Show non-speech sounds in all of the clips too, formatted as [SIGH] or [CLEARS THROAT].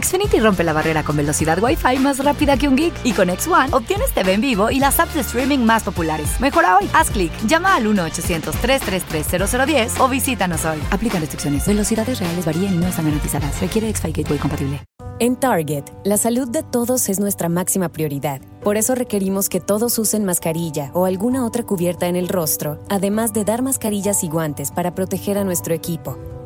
Xfinity rompe la barrera con velocidad Wi-Fi más rápida que un geek. Y con X1 obtienes TV en vivo y las apps de streaming más populares. Mejora hoy. Haz clic. Llama al 1-800-333-0010 o visítanos hoy. Aplican restricciones. Velocidades reales varían y no están garantizadas. Requiere X-Fi Gateway compatible. En Target, la salud de todos es nuestra máxima prioridad. Por eso requerimos que todos usen mascarilla o alguna otra cubierta en el rostro, además de dar mascarillas y guantes para proteger a nuestro equipo.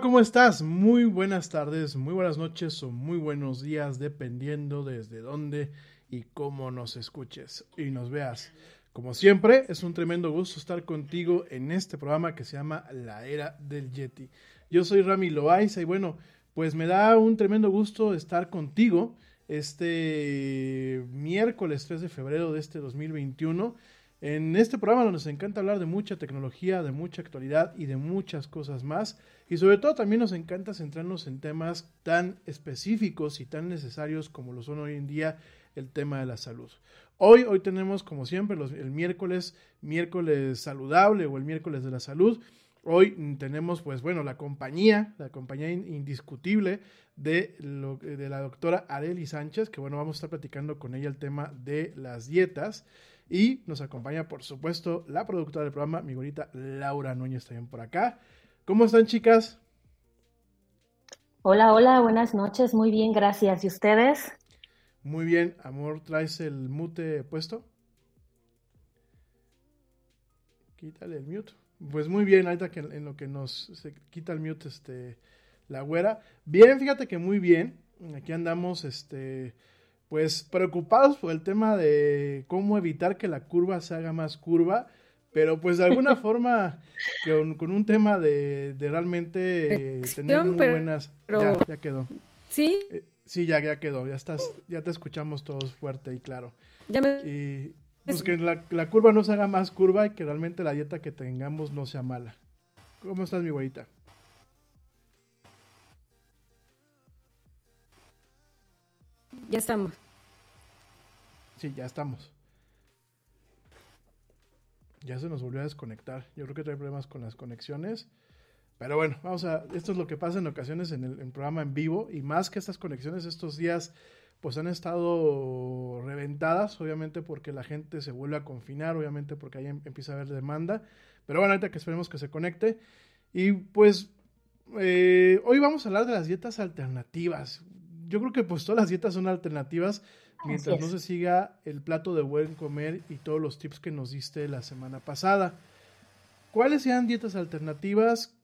¿Cómo estás? Muy buenas tardes, muy buenas noches o muy buenos días, dependiendo desde dónde y cómo nos escuches y nos veas. Como siempre, es un tremendo gusto estar contigo en este programa que se llama La Era del Yeti. Yo soy Rami Loaiza y bueno, pues me da un tremendo gusto estar contigo este miércoles 3 de febrero de este 2021 en este programa nos encanta hablar de mucha tecnología, de mucha actualidad y de muchas cosas más. Y sobre todo también nos encanta centrarnos en temas tan específicos y tan necesarios como lo son hoy en día el tema de la salud. Hoy, hoy tenemos como siempre el miércoles, miércoles saludable o el miércoles de la salud. Hoy tenemos, pues bueno, la compañía, la compañía indiscutible de la doctora Areli Sánchez, que bueno, vamos a estar platicando con ella el tema de las dietas. Y nos acompaña, por supuesto, la productora del programa, mi bonita Laura Núñez, también por acá. ¿Cómo están, chicas? Hola, hola, buenas noches. Muy bien, gracias. ¿Y ustedes? Muy bien, amor, ¿traes el mute puesto? Quítale el mute. Pues muy bien, ahorita que en lo que nos se quita el mute, este, la güera. Bien, fíjate que muy bien. Aquí andamos, este, pues preocupados por el tema de cómo evitar que la curva se haga más curva, pero pues de alguna [LAUGHS] forma con, un tema de, realmente tener muy buenas... Ya, ya, quedó. ¿Sí? Eh, sí, ya, ya quedó, ya estás, ya te escuchamos todos fuerte y claro. Ya me... Y pues que la, la, curva no se haga más curva y que realmente la dieta que tengamos no sea mala. ¿Cómo estás, mi güeyita? Ya estamos. Sí, ya estamos. Ya se nos volvió a desconectar. Yo creo que trae problemas con las conexiones. Pero bueno, vamos a. Esto es lo que pasa en ocasiones en el programa en vivo. Y más que estas conexiones, estos días pues han estado reventadas, obviamente porque la gente se vuelve a confinar, obviamente porque ahí em, empieza a haber demanda. Pero bueno, ahorita que esperemos que se conecte. Y pues eh, hoy vamos a hablar de las dietas alternativas yo creo que pues todas las dietas son alternativas mientras no se siga el plato de buen comer y todos los tips que nos diste la semana pasada. ¿Cuáles sean dietas alternativas?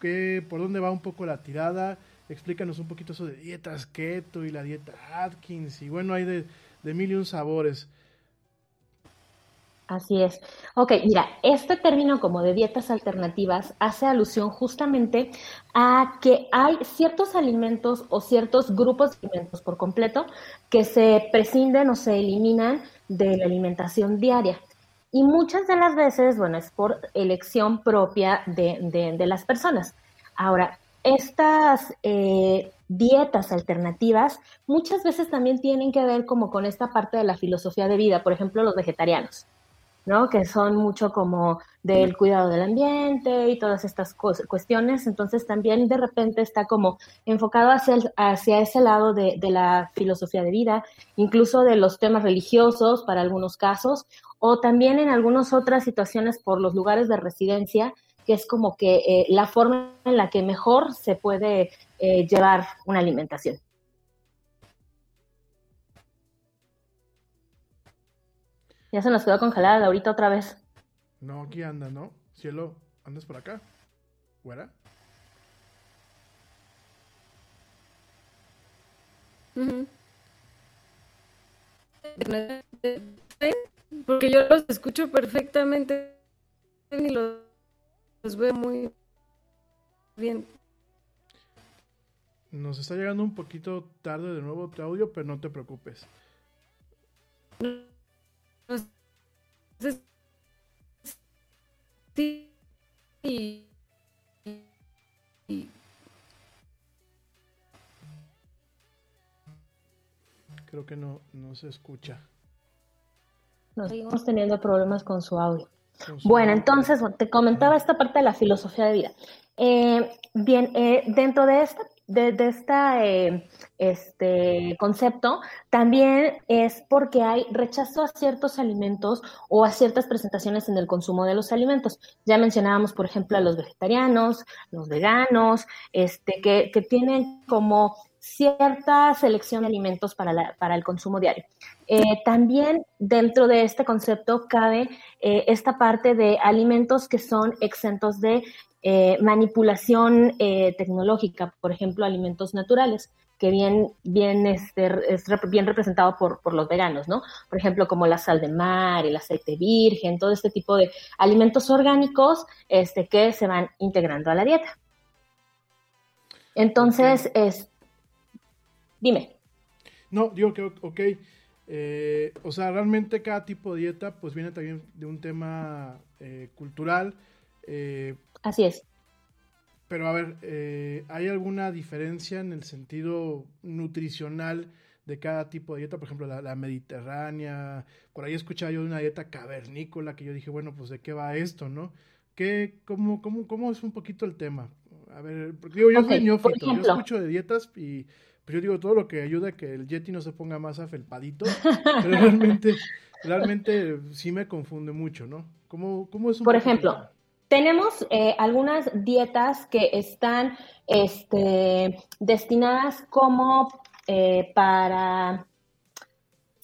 ¿Qué, ¿Por dónde va un poco la tirada? Explícanos un poquito eso de dietas keto y la dieta Atkins. Y bueno, hay de, de mil y un sabores. Así es. Ok, mira, este término como de dietas alternativas hace alusión justamente a que hay ciertos alimentos o ciertos grupos de alimentos por completo que se prescinden o se eliminan de la alimentación diaria. Y muchas de las veces, bueno, es por elección propia de, de, las personas. Ahora, estas eh, dietas alternativas muchas veces también tienen que ver como con esta parte de la filosofía de vida, por ejemplo, los vegetarianos. ¿No? Que son mucho como del cuidado del ambiente y todas estas cuestiones. Entonces también de repente está como enfocado hacia, hacia ese lado de, de, la filosofía de vida, incluso de los temas religiosos para algunos casos, o también en algunas otras situaciones por los lugares de residencia, que es como que eh, la forma en la que mejor se puede eh, llevar una alimentación. Ya se nos quedó congelada ahorita otra vez. No, aquí anda, ¿no? Cielo, ¿andas por acá? ¿Fuera? Porque yo los escucho perfectamente y los, los veo muy bien. Nos está llegando un poquito tarde de nuevo tu audio, pero no te preocupes. Sí. Creo que no, no se escucha. Nos seguimos teniendo problemas con su audio. bueno, entonces te comentaba esta parte de la filosofía de vida. Eh, bien, eh, dentro de esta de, eh, este concepto también es porque hay rechazo a ciertos alimentos o a ciertas presentaciones en el consumo de los alimentos. Ya mencionábamos, por ejemplo, a los vegetarianos, los veganos, este, que, que tienen como cierta selección de alimentos para, la, para el consumo diario. Eh, también dentro de este concepto cabe eh, esta parte de alimentos que son exentos de eh, manipulación eh, tecnológica, por ejemplo, alimentos naturales, que bien, bien este, es rep- bien representado por, por los veganos, ¿no? Por ejemplo, como la sal de mar, el aceite virgen, todo este tipo de alimentos orgánicos este, que se van integrando a la dieta. Entonces, es, dime. No, digo que, ok. eh, o sea, realmente cada tipo de dieta pues viene también de un tema cultural. Eh, Así es. pero a ver, eh, ¿hay alguna diferencia en el sentido nutricional de cada tipo de dieta? Por ejemplo, la, la mediterránea. Por ahí escuchaba yo de una dieta cavernícola que yo dije, bueno, pues de qué va esto, ¿no? ¿Qué, cómo, cómo, ¿Cómo es un poquito el tema? A ver, porque digo, yo Ok, soy neófito, yo escucho de dietas y pues yo digo todo lo que ayuda a que el Yeti no se ponga más afelpadito, [LAUGHS] pero realmente, realmente sí me confunde mucho, ¿no? ¿Cómo, cómo es un Por ejemplo? Tenemos eh, algunas dietas que están este, destinadas como eh, para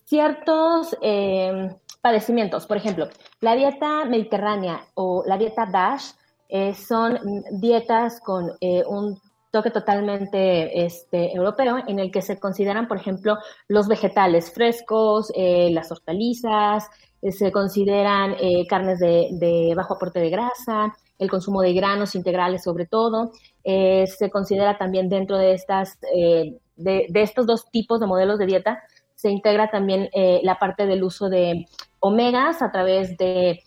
ciertos eh, padecimientos. Por ejemplo, la dieta mediterránea o la dieta DASH eh, son dietas con un toque totalmente este, europeo en el que se consideran, por ejemplo, los vegetales frescos, las hortalizas, se consideran eh, carnes de, bajo aporte de grasa, el consumo de granos integrales sobre todo, eh, se considera también dentro de estas, eh, de, estos dos tipos de modelos de dieta, se integra también la parte del uso de omegas a través de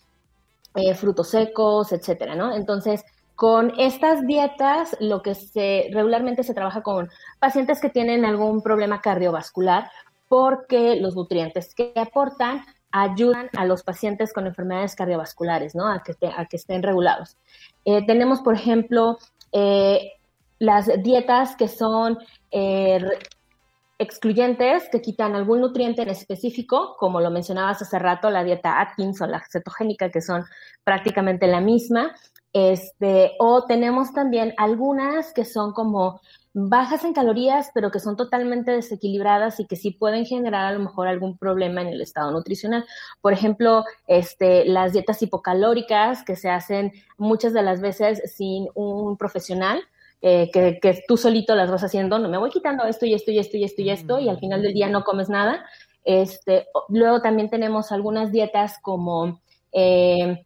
frutos secos, etcétera. Entonces, con estas dietas, lo que se regularmente se trabaja con pacientes que tienen algún problema cardiovascular, porque los nutrientes que aportan ayudan a los pacientes con enfermedades cardiovasculares, ¿no? A que, estén regulados. Eh, tenemos, por ejemplo, eh, las dietas que son eh, excluyentes, que quitan algún nutriente en específico, como lo mencionabas hace rato, la dieta Atkins o la cetogénica, que son prácticamente la misma. Este, o tenemos también algunas que son como bajas en calorías, pero que son totalmente desequilibradas y que sí pueden generar a lo mejor algún problema en el estado nutricional. Por ejemplo, este, las dietas hipocalóricas que se hacen muchas de las veces sin un profesional, eh, que, que tú solito las vas haciendo, no me voy quitando esto y esto y esto y esto y esto, y al final del día no comes nada. Este, luego también tenemos algunas dietas como eh,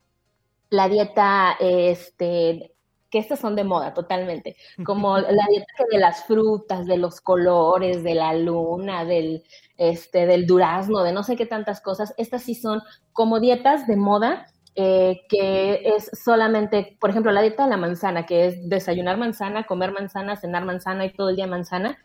la dieta, este, que estas son de moda totalmente, [LAUGHS] como la dieta de las frutas, de los colores, de la luna, del, este, del durazno, de no sé qué tantas cosas. Estas sí son como dietas de moda eh, que es solamente, por ejemplo, la dieta de la manzana, que es desayunar manzana, comer manzana, cenar manzana y todo el día manzana.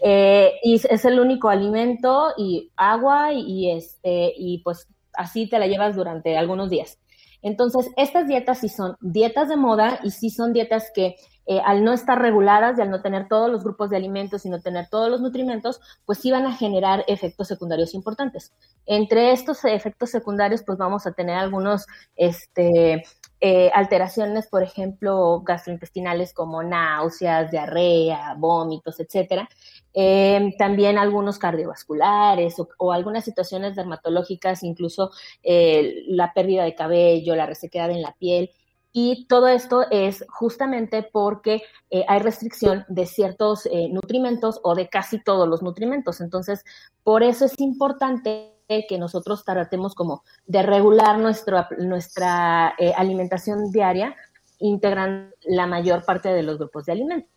Eh, y es- el único alimento y agua y, este, y pues así te la llevas durante algunos días. Entonces, estas dietas sí son dietas de moda y sí son dietas que eh, al no estar reguladas y al no tener todos los grupos de alimentos y no tener todos los nutrimentos, pues sí van a generar efectos secundarios importantes. Entre estos efectos secundarios, pues vamos a tener algunos este, eh, alteraciones, por ejemplo, gastrointestinales como náuseas, diarrea, vómitos, etcétera. Eh, también algunos cardiovasculares o, o algunas situaciones dermatológicas, incluso eh, la pérdida de cabello, la resequedad en la piel. Y todo esto es justamente porque eh, hay restricción de ciertos eh, nutrimentos o de casi todos los nutrimentos. Entonces, por eso es importante que nosotros tratemos como de regular nuestra, nuestra eh, alimentación diaria, integrando la mayor parte de los grupos de alimentos.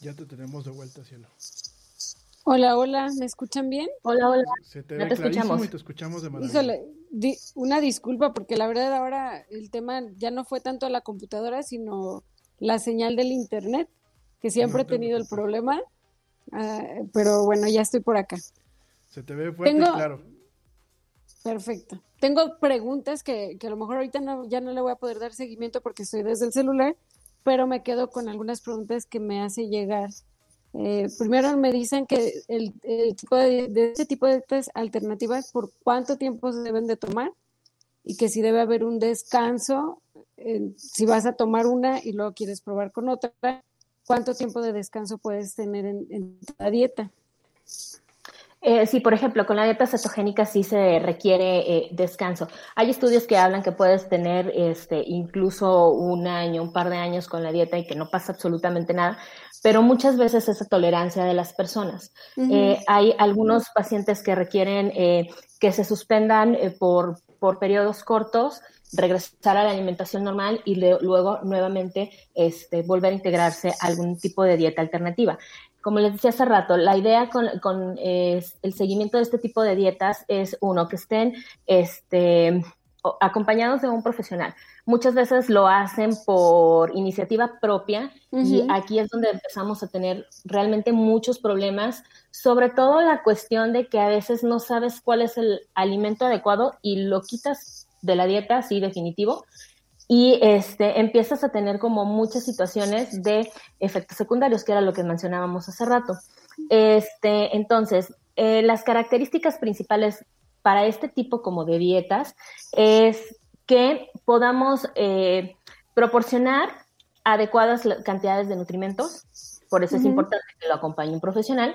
Ya te tenemos de vuelta, cielo. Hola, hola, ¿me escuchan bien? Hola, hola. Se te ve escuchamos. y te escuchamos de maravilla. Híjole, di- una disculpa porque la verdad ahora el tema ya no fue tanto la computadora, sino la señal del internet, que siempre No he te tenido el problema, ah, pero bueno, ya estoy por acá. Se te ve fuerte Tengo- claro. Perfecto. Tengo preguntas que, que a lo mejor ahorita no, ya no le voy a poder dar seguimiento porque estoy desde el celular, pero me quedo con algunas preguntas que me hace llegar. Eh, primero me dicen que el, tipo de, este tipo de dietas alternativas, por cuánto tiempo se deben de tomar y que si debe haber un descanso, si vas a tomar una y luego quieres probar con otra, cuánto tiempo de descanso puedes tener en, en la dieta. Eh, sí, por ejemplo, con la dieta cetogénica sí se requiere eh, descanso. Hay estudios que hablan que puedes tener este, incluso un año, un par de años con la dieta y que no pasa absolutamente nada, pero muchas veces esa tolerancia de las personas. Eh, hay algunos pacientes que requieren que se suspendan por, por periodos cortos regresar a la alimentación normal y luego nuevamente este, volver a integrarse a algún tipo de dieta alternativa como les decía hace rato, la idea con, el seguimiento de este tipo de dietas es, uno, que estén este, acompañados de un profesional. Muchas veces lo hacen por iniciativa propia y aquí es donde empezamos a tener realmente muchos problemas, sobre todo la cuestión de que a veces no sabes cuál es el alimento adecuado y lo quitas de la dieta, sí, definitivo, y este, empiezas a tener como muchas situaciones de efectos secundarios, que era lo que mencionábamos hace rato. Este, entonces, eh, las características principales para este tipo como de dietas es que podamos eh, proporcionar adecuadas cantidades de nutrimentos, por eso es importante que lo acompañe un profesional,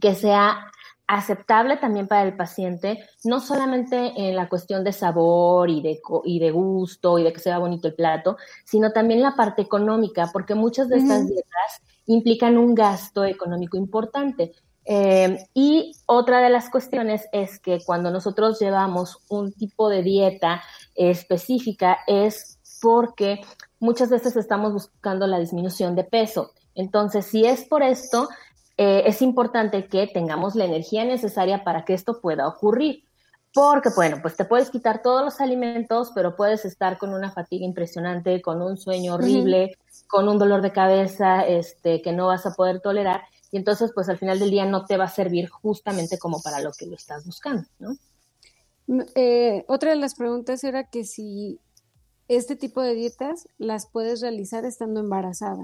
que sea aceptable también para el paciente, no solamente en la cuestión de sabor y de, y de gusto y de que sea bonito el plato, sino también la parte económica, porque muchas de estas dietas implican un gasto económico importante. Eh, y otra de las cuestiones es que cuando nosotros llevamos un tipo de dieta específica es porque muchas veces estamos buscando la disminución de peso. Entonces, si es por esto, eh, es importante que tengamos la energía necesaria para que esto pueda ocurrir. Porque, bueno, pues te puedes quitar todos los alimentos, pero puedes estar con una fatiga impresionante, con un sueño horrible, con un dolor de cabeza este, que no vas a poder tolerar. Y entonces, pues al final del día no te va a servir justamente como para lo que lo estás buscando, ¿no? Mm, eh, otra de las preguntas era que si este tipo de dietas las puedes realizar estando embarazada.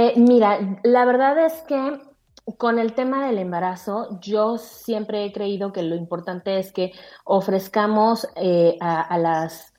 Eh, mira, la verdad es que con el tema del embarazo, yo siempre he creído que lo importante es que ofrezcamos eh, a, las,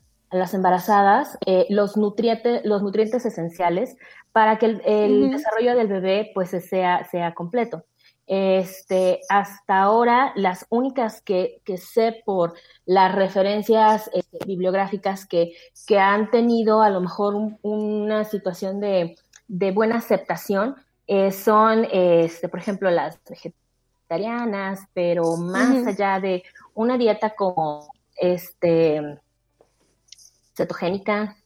embarazadas eh, los, nutrientes, los nutrientes esenciales para que el, desarrollo del bebé pues sea, sea completo. Este, hasta ahora, las únicas que, sé por las referencias este, bibliográficas que, que, han tenido a lo mejor una situación de de buena aceptación eh, son, este, por ejemplo, las vegetarianas, pero más allá de una dieta como este cetogénica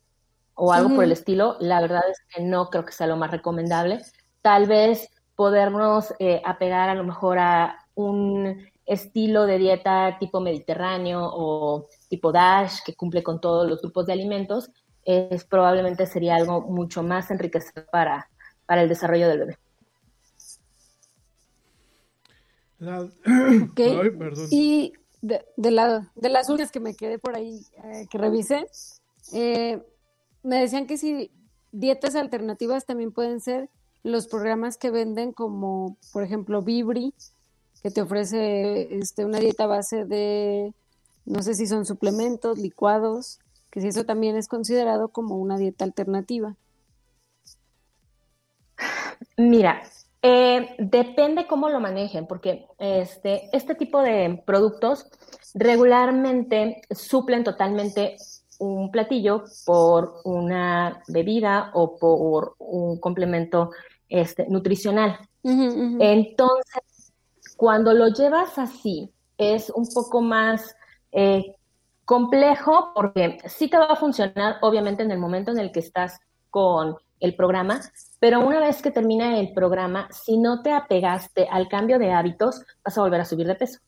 o algo por el estilo, la verdad es que no creo que sea lo más recomendable. Tal vez podernos eh, apegar a lo mejor a un estilo de dieta tipo mediterráneo o tipo DASH que cumple con todos los grupos de alimentos, es probablemente sería algo mucho más enriquecedor para, para el desarrollo del bebé. [CLEARS THROAT] Y de, de, la, de las últimas que me quedé por ahí, eh, que revisé, eh, me decían que si dietas alternativas también pueden ser los programas que venden como, por ejemplo, Vibri, que te ofrece este, una dieta base de, no sé si son suplementos, licuados, que si eso también es considerado como una dieta alternativa. Mira, eh, depende cómo lo manejen, porque este, este tipo de productos regularmente suplen totalmente un platillo por una bebida o por un complemento este, nutricional. Entonces, cuando lo llevas así, es un poco más eh, complejo porque sí te va a funcionar, obviamente, en el momento en el que estás con el programa, pero una vez que termina el programa, si no te apegaste al cambio de hábitos, vas a volver a subir de peso.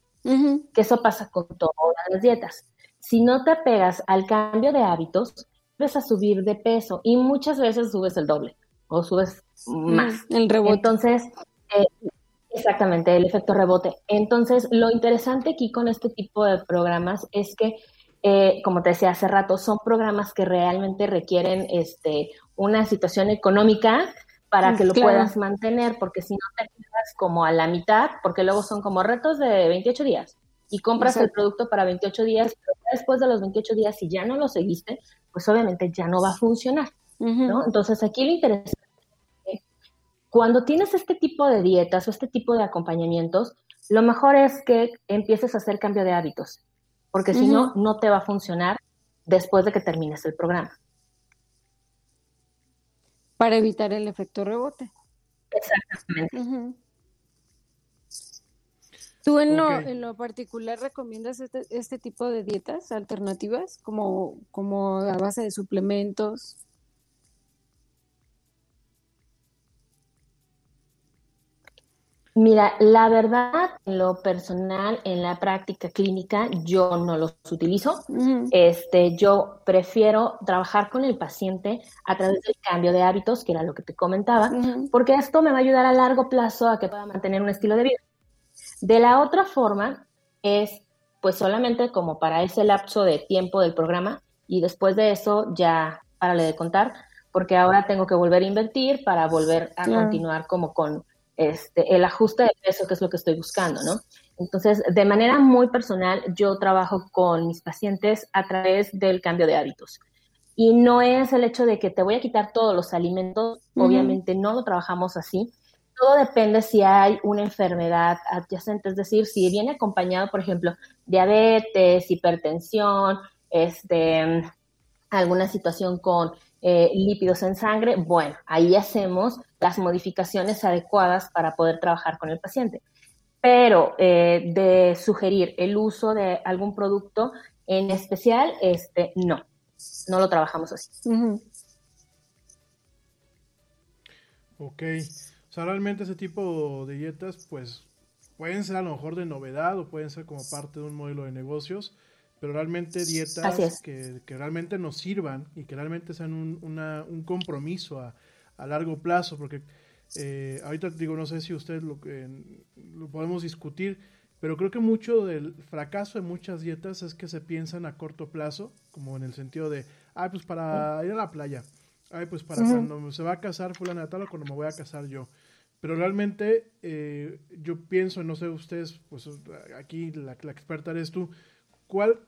Que eso pasa con todas las dietas. Si no te apegas al cambio de hábitos, vas a subir de peso y muchas veces subes el doble o subes más. el rebote. Entonces, eh, exactamente, el efecto rebote. Entonces, lo interesante aquí con este tipo de programas es que eh, como te decía hace rato, son programas que realmente requieren este, una situación económica para Mm, que lo claro. puedas mantener, porque si no te quedas como a la mitad, porque luego son como retos de 28 días y compras el producto para 28 días, pero después de los 28 días, si ya no lo seguiste, pues obviamente ya no va a funcionar, ¿no? Entonces aquí lo interesante es que cuando tienes este tipo de dietas o este tipo de acompañamientos, lo mejor es que empieces a hacer cambio de hábitos, porque si no, no te va a funcionar después de que termines el programa. Para evitar el efecto rebote. Exactamente. Ujú. ¿Tú en, lo, en lo particular recomiendas este, este tipo de dietas alternativas como, como a base de suplementos? Mira, la verdad, en lo personal, en la práctica clínica, yo no los utilizo. Ujú. Este, yo prefiero trabajar con el paciente a través del cambio de hábitos, que era lo que te comentaba, porque esto me va a ayudar a largo plazo a que pueda mantener un estilo de vida. De la otra forma, es pues solamente como para ese lapso de tiempo del programa y después de eso ya párale de contar, porque ahora tengo que volver a invertir para volver a continuar como con este, el ajuste de peso, que es lo que estoy buscando, ¿no? Entonces, de manera muy personal, yo trabajo con mis pacientes a través del cambio de hábitos. Y no es el hecho de que te voy a quitar todos los alimentos, obviamente no lo trabajamos así. Todo depende si hay una enfermedad adyacente, es decir, si viene acompañado, por ejemplo, diabetes, hipertensión, este, alguna situación con eh, lípidos en sangre, bueno, ahí hacemos las modificaciones adecuadas para poder trabajar con el paciente. Pero eh, de sugerir el uso de algún producto en especial, este, no, no lo trabajamos así. Ujú. Ok. O sea, realmente ese tipo de dietas, pues, pueden ser a lo mejor de novedad o pueden ser como parte de un modelo de negocios, pero realmente dietas es. que, que realmente nos sirvan y que realmente sean un, una- un compromiso a, a largo plazo, porque eh, ahorita digo, no sé si ustedes lo, que- lo podemos discutir, pero creo que mucho del fracaso de muchas dietas es que se piensan a corto plazo, como en el sentido de, ah, pues para ir a la playa, ay, pues para Ujú. cuando se va a casar fulana de tal o cuando me voy a casar yo. Pero realmente eh, yo pienso, no sé ustedes, pues aquí la, la experta eres tú, ¿cuál?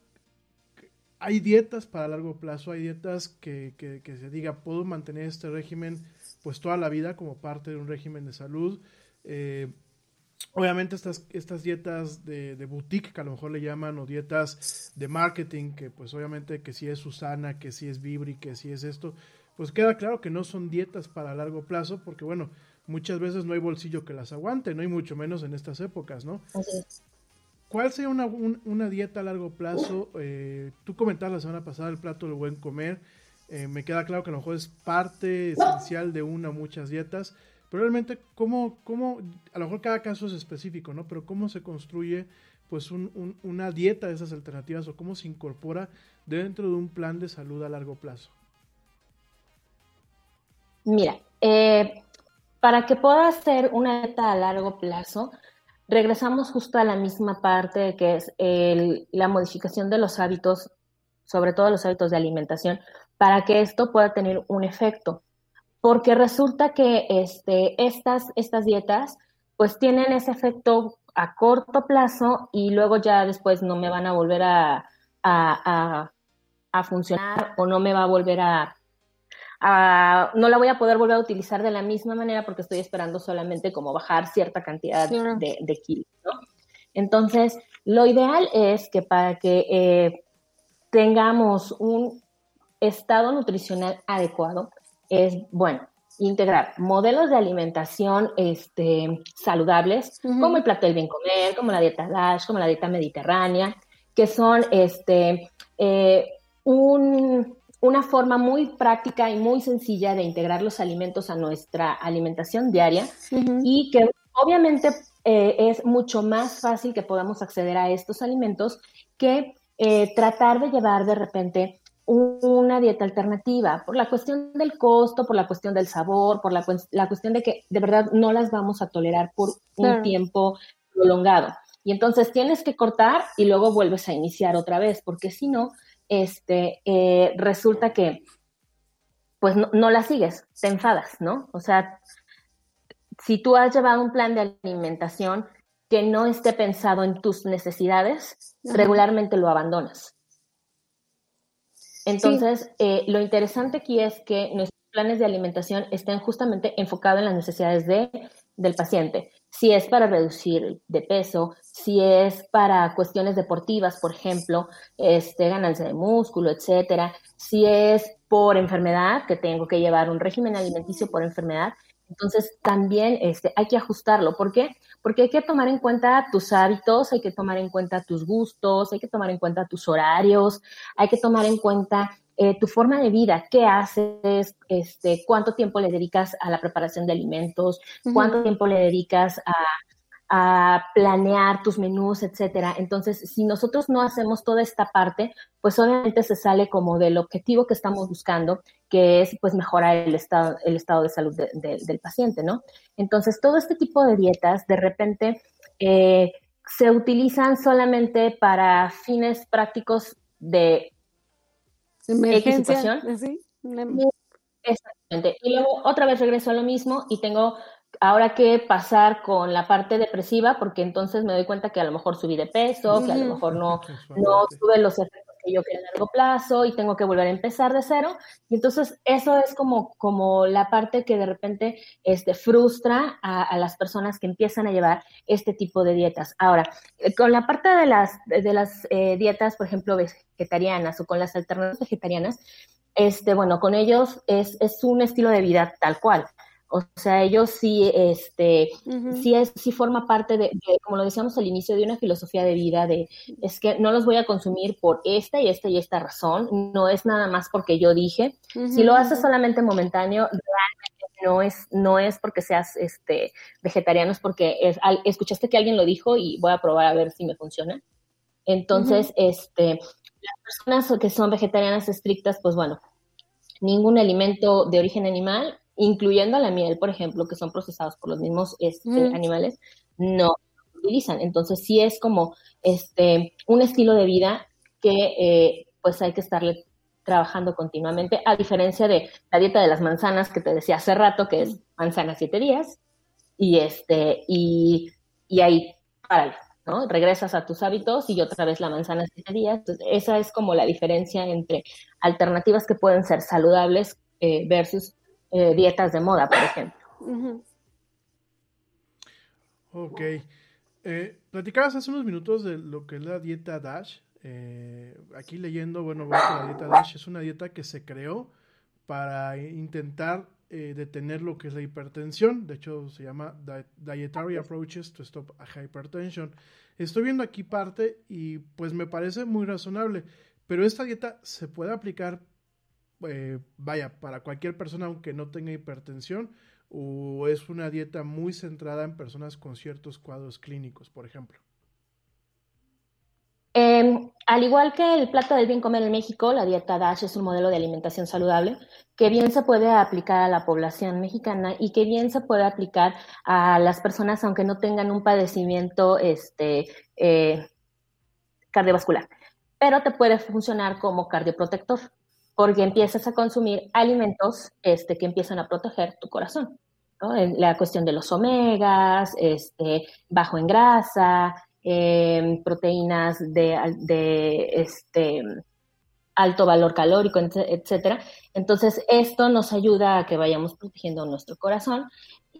Hay dietas para largo plazo, hay dietas que, que, que se diga, puedo mantener este régimen pues toda la vida como parte de un régimen de salud. Eh, obviamente estas, estas dietas de, boutique que a lo mejor le llaman o dietas de marketing que pues obviamente que si es Susana, que si es Vibri, que si es esto, pues queda claro que no son dietas para largo plazo porque bueno, muchas veces no hay bolsillo que las aguante, no hay mucho menos en estas épocas, ¿no? ¿Cuál sería una, un- una dieta a largo plazo? Eh, tú comentabas la semana pasada el plato del buen comer. Eh, me queda claro que a lo mejor es parte esencial de una o muchas dietas. Pero realmente, ¿cómo, cómo, a lo mejor cada caso es específico, ¿no? Pero ¿cómo se construye pues un- una dieta de esas alternativas o cómo se incorpora dentro de un plan de salud a largo plazo? Mira, eh, para que pueda ser una dieta a largo plazo, regresamos justo a la misma parte que es el- la modificación de los hábitos, sobre todo los hábitos de alimentación, para que esto pueda tener un efecto. Porque resulta que este, estas, estas dietas pues tienen ese efecto a corto plazo y luego ya después no me van a volver a, a- a- a funcionar o no me va a volver a, a- no la voy a poder volver a utilizar de la misma manera porque estoy esperando solamente como bajar cierta cantidad Claro. de, de kilos, ¿no? Entonces, lo ideal es que para que eh, tengamos un estado nutricional adecuado, es, bueno, integrar modelos de alimentación este, saludables, como el plato del bien comer, como la dieta DASH, como la dieta mediterránea, que son este, eh, un- una forma muy práctica y muy sencilla de integrar los alimentos a nuestra alimentación diaria y que obviamente eh, es mucho más fácil que podamos acceder a estos alimentos que eh, tratar de llevar de repente un- una dieta alternativa por la cuestión del costo, por la cuestión del sabor, por la, la cuestión de que de verdad no las vamos a tolerar por un tiempo prolongado. Y entonces tienes que cortar y luego vuelves a iniciar otra vez, porque si no, este, eh, resulta que pues no, no la sigues, te enfadas, ¿no? O sea, si tú has llevado un plan de alimentación que no esté pensado en tus necesidades, Ajá. regularmente lo abandonas. Entonces, eh, lo interesante aquí es que nuestros planes de alimentación estén justamente enfocados en las necesidades de, del paciente. Si es para reducir de peso, si es para cuestiones deportivas, por ejemplo, este, ganancia de músculo, etcétera. Si es por enfermedad, que tengo que llevar un régimen alimenticio por enfermedad, entonces también este, hay que ajustarlo. ¿Por qué? Porque hay que tomar en cuenta tus hábitos, hay que tomar en cuenta tus gustos, hay que tomar en cuenta tus horarios, hay que tomar en cuenta eh, tu forma de vida, qué haces, este, cuánto tiempo le dedicas a la preparación de alimentos, cuánto tiempo le dedicas a, a planear tus menús, etcétera. Entonces, si nosotros no hacemos toda esta parte, pues obviamente se sale como del objetivo que estamos buscando, que es pues mejorar el estado, el estado de salud de- de- del paciente, ¿no? Entonces, todo este tipo de dietas de repente eh, se utilizan solamente para fines prácticos de Emergencia, situación. así. una- Exactamente. Y luego otra vez regreso a lo mismo y tengo ahora que pasar con la parte depresiva porque entonces me doy cuenta que a lo mejor subí de peso, que a lo mejor no, [LAUGHS] no tuve los efectos yo quería a largo plazo y tengo que volver a empezar de cero. Y entonces eso es como, como la parte que de repente este, frustra a, a las personas que empiezan a llevar este tipo de dietas. Ahora, eh, con la parte de las, de las eh, dietas, por ejemplo, vegetarianas o con las alternativas vegetarianas, este, bueno, con ellos es, es un estilo de vida tal cual. O sea, ellos sí, este, sí es, sí forma parte de, de, como lo decíamos al inicio, de una filosofía de vida de, es que no los voy a consumir por esta y esta y esta razón, no es nada más porque yo dije. Si lo haces solamente momentáneo, realmente no es, no es porque seas, este, vegetariano, es porque es, al- escuchaste que alguien lo dijo y voy a probar a ver si me funciona. Entonces, este, las personas que son vegetarianas estrictas, pues bueno, ningún alimento de origen animal, incluyendo la miel, por ejemplo, que son procesados por los mismos este, Ujú. animales, no utilizan. Entonces sí es como este un estilo de vida que eh, pues hay que estarle trabajando continuamente, a diferencia de la dieta de las manzanas que te decía hace rato, que es manzana siete días, y este, y, y ahí párale, ¿no? Regresas a tus hábitos y otra vez la manzana siete días. Entonces, esa es como la diferencia entre alternativas que pueden ser saludables eh, versus eh, dietas de moda, por ejemplo. Ok. Eh, platicabas hace unos minutos de lo que es la dieta DASH. Eh, aquí leyendo, bueno, veo que la dieta DASH es una dieta que se creó para intentar eh, detener lo que es la hipertensión. De hecho, se llama Di- Dietary Approaches to Stop a Hypertension. Estoy viendo aquí parte y pues me parece muy razonable. Pero esta dieta se puede aplicar, eh, vaya, para cualquier persona aunque no tenga hipertensión o es una dieta muy centrada en personas con ciertos cuadros clínicos, por ejemplo. Eh, al igual que el plato del bien comer en México, la dieta DASH es un modelo de alimentación saludable que bien se puede aplicar a la población mexicana y que bien se puede aplicar a las personas aunque no tengan un padecimiento este, eh, cardiovascular. Pero te puede funcionar como cardioprotector porque empiezas a consumir alimentos este, que empiezan a proteger tu corazón. La cuestión de los omegas, este, bajo en grasa, eh, proteínas de, este, alto valor calórico, etc- etcétera. Entonces, esto nos ayuda a que vayamos protegiendo nuestro corazón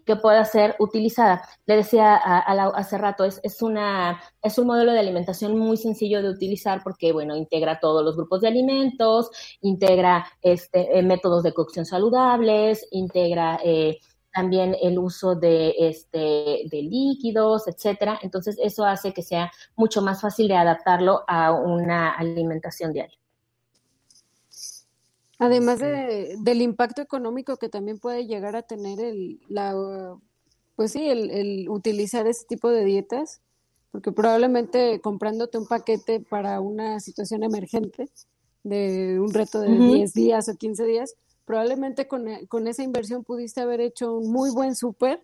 que pueda ser utilizada. Le decía hace rato, es, es, una, es un modelo de alimentación muy sencillo de utilizar porque, bueno, integra todos los grupos de alimentos, integra este, eh, métodos de cocción saludables, integra eh, también el uso de, este, de líquidos, etcétera. Entonces, eso hace que sea mucho más fácil de adaptarlo a una alimentación diaria. Además de, del impacto económico que también puede llegar a tener el, la, pues sí, el, el utilizar ese tipo de dietas, porque probablemente comprándote un paquete para una situación emergente de un reto de Ujú. 10 días o 15 días, probablemente con, con esa inversión pudiste haber hecho un muy buen súper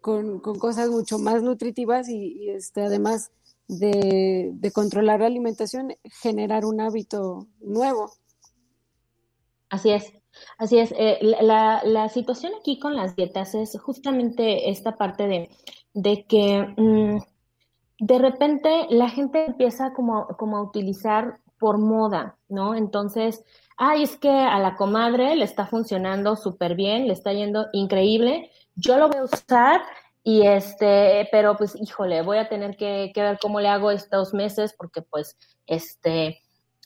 con, con cosas mucho más nutritivas y, y, este, además de, de controlar la alimentación, generar un hábito nuevo. Así es. Así es, eh, la, la, situación aquí con las dietas es justamente esta parte de, de que mmm, de repente la gente empieza como, como a utilizar por moda, ¿no? Entonces, ay, es que a la comadre le está funcionando súper bien, le está yendo increíble, yo lo voy a usar y este, pero pues, híjole, voy a tener que, que ver cómo le hago estos meses porque pues, este,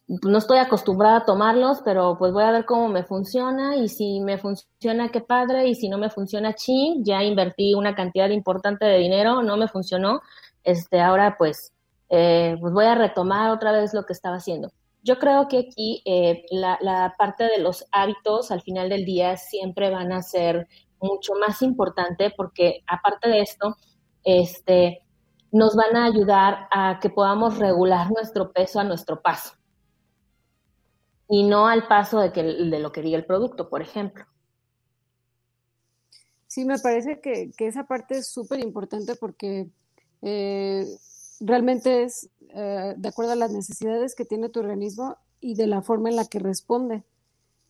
no estoy acostumbrada a tomarlos, pero pues voy a ver cómo me funciona y si me funciona, qué padre, y si no me funciona, ching, ya invertí una cantidad importante de dinero, no me funcionó, este, ahora pues, eh, pues voy a retomar otra vez lo que estaba haciendo. Yo creo que aquí eh, la, la, parte de los hábitos al final del día siempre van a ser mucho más importante porque aparte de esto, este, nos van a ayudar a que podamos regular nuestro peso a nuestro paso y no al paso de, que, de lo que diga el producto, por ejemplo. Sí, me parece que, que esa parte es súper importante porque eh, realmente es eh, de acuerdo a las necesidades que tiene tu organismo y de la forma en la que responde.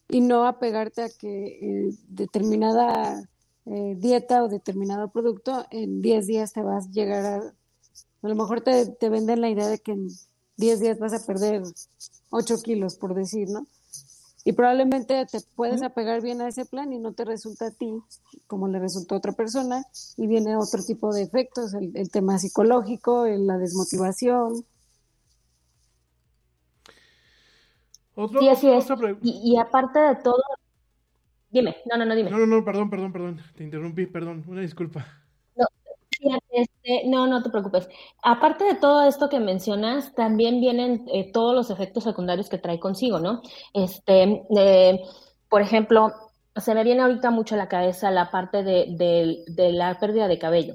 Y no apegarte a que eh, determinada eh, dieta o determinado producto en 10 días te vas a llegar a... A lo mejor te, te venden la idea de que en 10 días vas a perder 8 kilos, por decir, ¿no? Y probablemente te puedes apegar bien a ese plan y no te resulta a ti como le resultó a otra persona y viene otro tipo de efectos, el, el tema psicológico, el, la desmotivación. ¿Otro, sí, así es. Y, y, aparte de todo, dime, no, no, no, dime. No, no, no, perdón, perdón, perdón, te interrumpí, perdón, una disculpa. Este, no, no te preocupes. Aparte de todo esto que mencionas, también vienen eh, todos los efectos secundarios que trae consigo, ¿no? Este, eh, por ejemplo, se me viene ahorita mucho a la cabeza la parte de, de, la pérdida de cabello.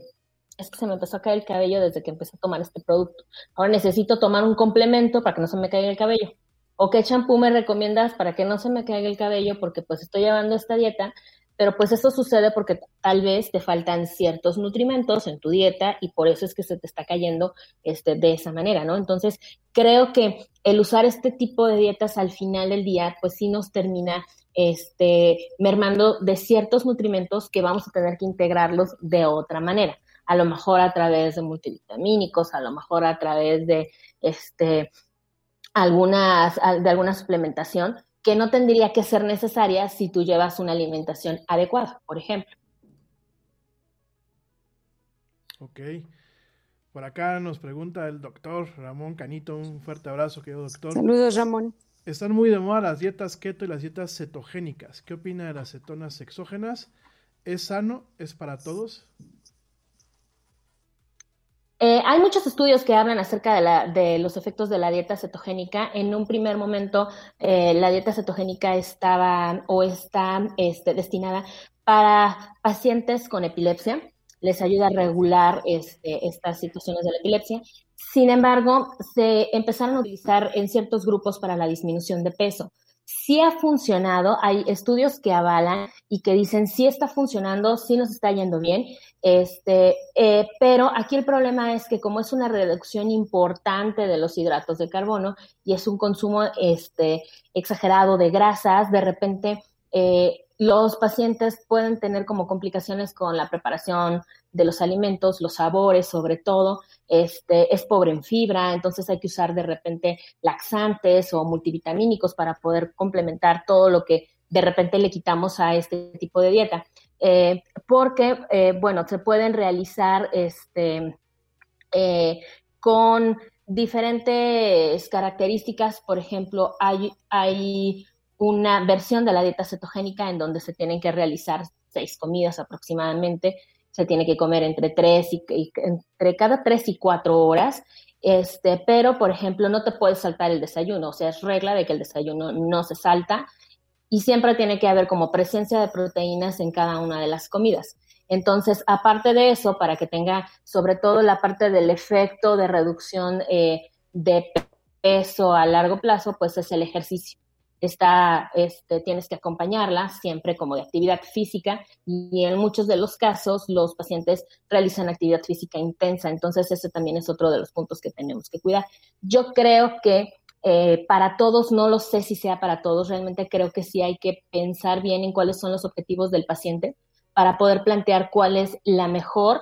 Es que se me empezó a caer el cabello desde que empecé a tomar este producto. Ahora necesito tomar un complemento para que no se me caiga el cabello. ¿O qué champú me recomiendas para que no se me caiga el cabello? Porque pues estoy llevando esta dieta pero pues eso sucede porque tal vez te faltan ciertos nutrimentos en tu dieta y por eso es que se te está cayendo este, de esa manera, ¿no? Entonces, creo que el usar este tipo de dietas al final del día, pues sí nos termina este, mermando de ciertos nutrimentos que vamos a tener que integrarlos de otra manera. A lo mejor a través de multivitamínicos, a lo mejor a través de este, algunas, de alguna suplementación, que no tendría que ser necesaria si tú llevas una alimentación adecuada, por ejemplo. Ok. Por acá nos pregunta el doctor Ramón Canito, un fuerte abrazo, querido doctor. Saludos, Ramón. Están muy de moda las dietas keto y las dietas cetogénicas. ¿Qué opina de las cetonas exógenas? ¿Es sano? ¿Es para todos? Eh, hay muchos estudios que hablan acerca de, la, de, los efectos de la dieta cetogénica. En un primer momento, eh, la dieta cetogénica estaba o está este, destinada para pacientes con epilepsia. Les ayuda a regular este, estas situaciones de la epilepsia. Sin embargo, se empezaron a utilizar en ciertos grupos para la disminución de peso sí ha funcionado, hay estudios que avalan y que dicen sí está funcionando, sí nos está yendo bien, este, eh, pero aquí el problema es que como es una reducción importante de los hidratos de carbono y es un consumo este, exagerado de grasas, de repente eh, los pacientes pueden tener como complicaciones con la preparación de los alimentos, los sabores sobre todo, este, es pobre en fibra, entonces hay que usar de repente laxantes o multivitamínicos para poder complementar todo lo que de repente le quitamos a este tipo de dieta. Eh, porque, eh, bueno, se pueden realizar este, eh, con diferentes características, por ejemplo, hay, hay una versión de la dieta cetogénica en donde se tienen que realizar seis comidas aproximadamente se tiene que comer entre tres y, entre cada tres y cuatro horas. Este, pero, por ejemplo, no te puedes saltar el desayuno, o sea, es regla de que el desayuno no se salta y siempre tiene que haber como presencia de proteínas en cada una de las comidas. Entonces, aparte de eso, para que tenga sobre todo la parte del efecto de reducción eh, de peso a largo plazo, pues es el ejercicio. Está, este, tienes que acompañarla siempre como de actividad física y en muchos de los casos los pacientes realizan actividad física intensa, entonces ese también es otro de los puntos que tenemos que cuidar. Yo creo que eh, para todos, no lo sé si sea para todos, realmente creo que sí hay que pensar bien en cuáles son los objetivos del paciente para poder plantear cuál es la mejor